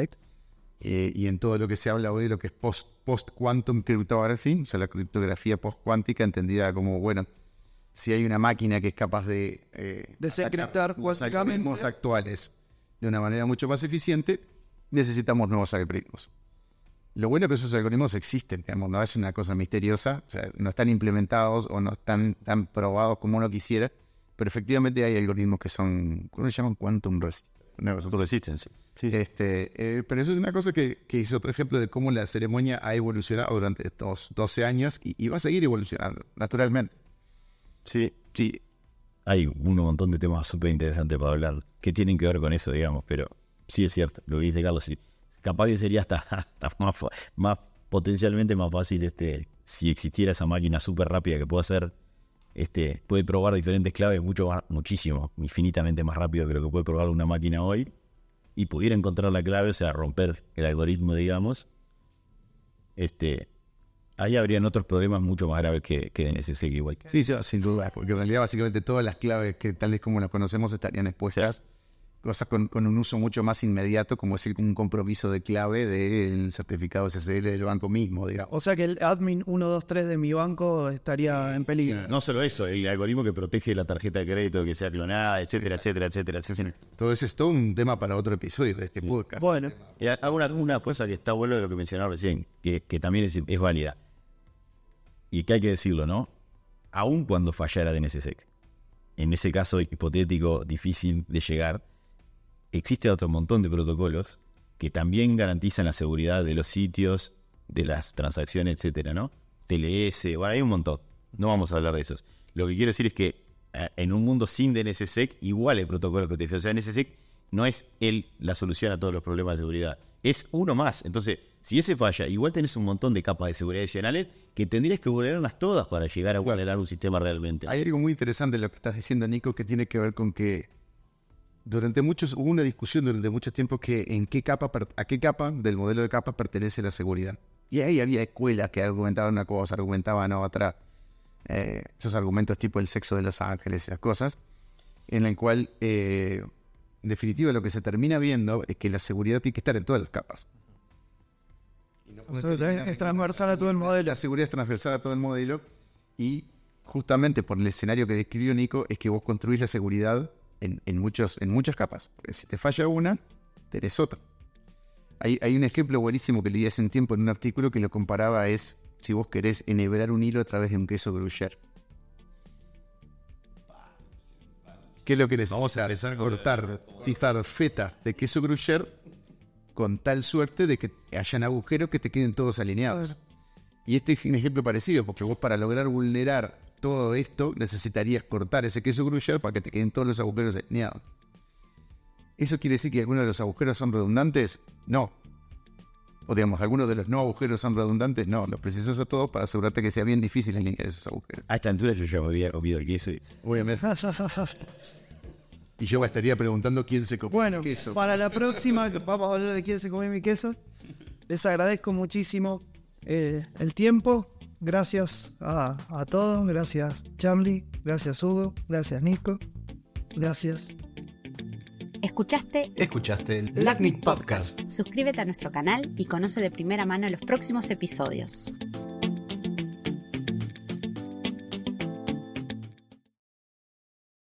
Eh, y en todo lo que se habla hoy de lo que es post- post-quantum cryptography, o sea, la criptografía post-cuántica entendida como, bueno, si hay una máquina que es capaz de eh, Desencriptar los cuánticamente. algoritmos actuales de una manera mucho más eficiente, necesitamos nuevos algoritmos. Lo bueno es que esos algoritmos existen, digamos, no es una cosa misteriosa, o sea, no están implementados o no están tan probados como uno quisiera, pero efectivamente hay algoritmos que son, ¿cómo se llaman? Quantum cosa Resistance. Sí. este, eh, pero eso es una cosa que, que hizo, por ejemplo, de cómo la ceremonia ha evolucionado durante estos 12 años y, y va a seguir evolucionando, naturalmente. Sí, sí. Hay un montón de temas súper interesantes para hablar que tienen que ver con eso, digamos, pero sí es cierto, lo que dice Carlos, capaz que sería hasta, más, más potencialmente más fácil este si existiera esa máquina súper rápida que puede hacer, este, puede probar diferentes claves mucho más, muchísimo, infinitamente más rápido que lo que puede probar una máquina hoy, y pudiera encontrar la clave, o sea, romper el algoritmo, digamos, este, ahí habrían otros problemas mucho más graves que, que DNSSEC igual. Sí, sí, sin duda, porque en realidad básicamente todas las claves que tales como las conocemos estarían expuestas, cosas con, con un uso mucho más inmediato, como es el- un compromiso de clave del certificado SSL del banco mismo, digamos. O sea que el admin 123 de mi banco estaría en peligro. No solo eso, el algoritmo que protege la tarjeta de crédito que sea clonada, etcétera, etcétera, etcétera, etcétera. Todo eso es todo un tema para otro episodio de este podcast. Bueno, Y hago una, una cosa que está bueno de lo que mencionaba recién, que, que también es, es válida. Y que hay que decirlo, ¿no? Aun cuando fallara DNSSEC, en ese caso hipotético difícil de llegar, existe otro montón de protocolos que también garantizan la seguridad de los sitios, de las transacciones, etcétera, ¿no? TLS, bueno, hay un montón. No vamos a hablar de esos. Lo que quiero decir es que eh, en un mundo sin DNSSEC, igual hay protocolos que te O sea, DNSSEC no es el la solución a todos los problemas de seguridad. Es uno más. Entonces, si ese falla, igual tenés un montón de capas de seguridad adicionales que tendrías que vulnerarlas todas para llegar a vulnerar un sistema realmente. Hay algo muy interesante en lo que estás diciendo, Nico, que tiene que ver con que durante muchos, hubo una discusión durante mucho tiempo que en qué capa, a qué capa del modelo de capa pertenece la seguridad. Y ahí había escuelas que argumentaban una cosa, argumentaban otra. eh, esos argumentos tipo el sexo de los ángeles, esas cosas, en el cual, eh, en definitiva, lo que se termina viendo es que la seguridad tiene que estar en todas las capas. Absolutamente, es transversal a todo el modelo. La seguridad es transversal a todo el modelo y justamente por el escenario que describió Nico es que vos construís la seguridad en, en muchos, en muchas capas. Porque si te falla una, tenés otra. Hay, hay un ejemplo buenísimo que leí hace un tiempo en un artículo que lo comparaba es si vos querés enhebrar un hilo a través de un queso gruyère. ¿Qué es lo que necesitas? Vamos a empezar con cortar, pisar fetas de queso gruyère con tal suerte de que hayan agujeros que te queden todos alineados. Y este es un ejemplo parecido, porque vos para lograr vulnerar todo esto necesitarías cortar ese queso gruyère para que te queden todos los agujeros alineados. ¿Eso quiere decir que algunos de los agujeros son redundantes? No. O digamos, algunos de los no agujeros son redundantes? No, los precisas a todos para asegurarte que sea bien difícil alinear esos agujeros. A esta altura yo ya me había comido el queso. y- Obviamente. y yo me estaría preguntando quién se comió Bueno, el queso. para la próxima que vamos a hablar de quién se comió mi queso. Les agradezco muchísimo eh, el tiempo. Gracias a, a todos. Gracias Charlie. Gracias Hugo. Gracias Nico. Gracias. ¿Escuchaste? Escuchaste el LACNIC Podcast. Suscríbete a nuestro canal y conoce de primera mano los próximos episodios.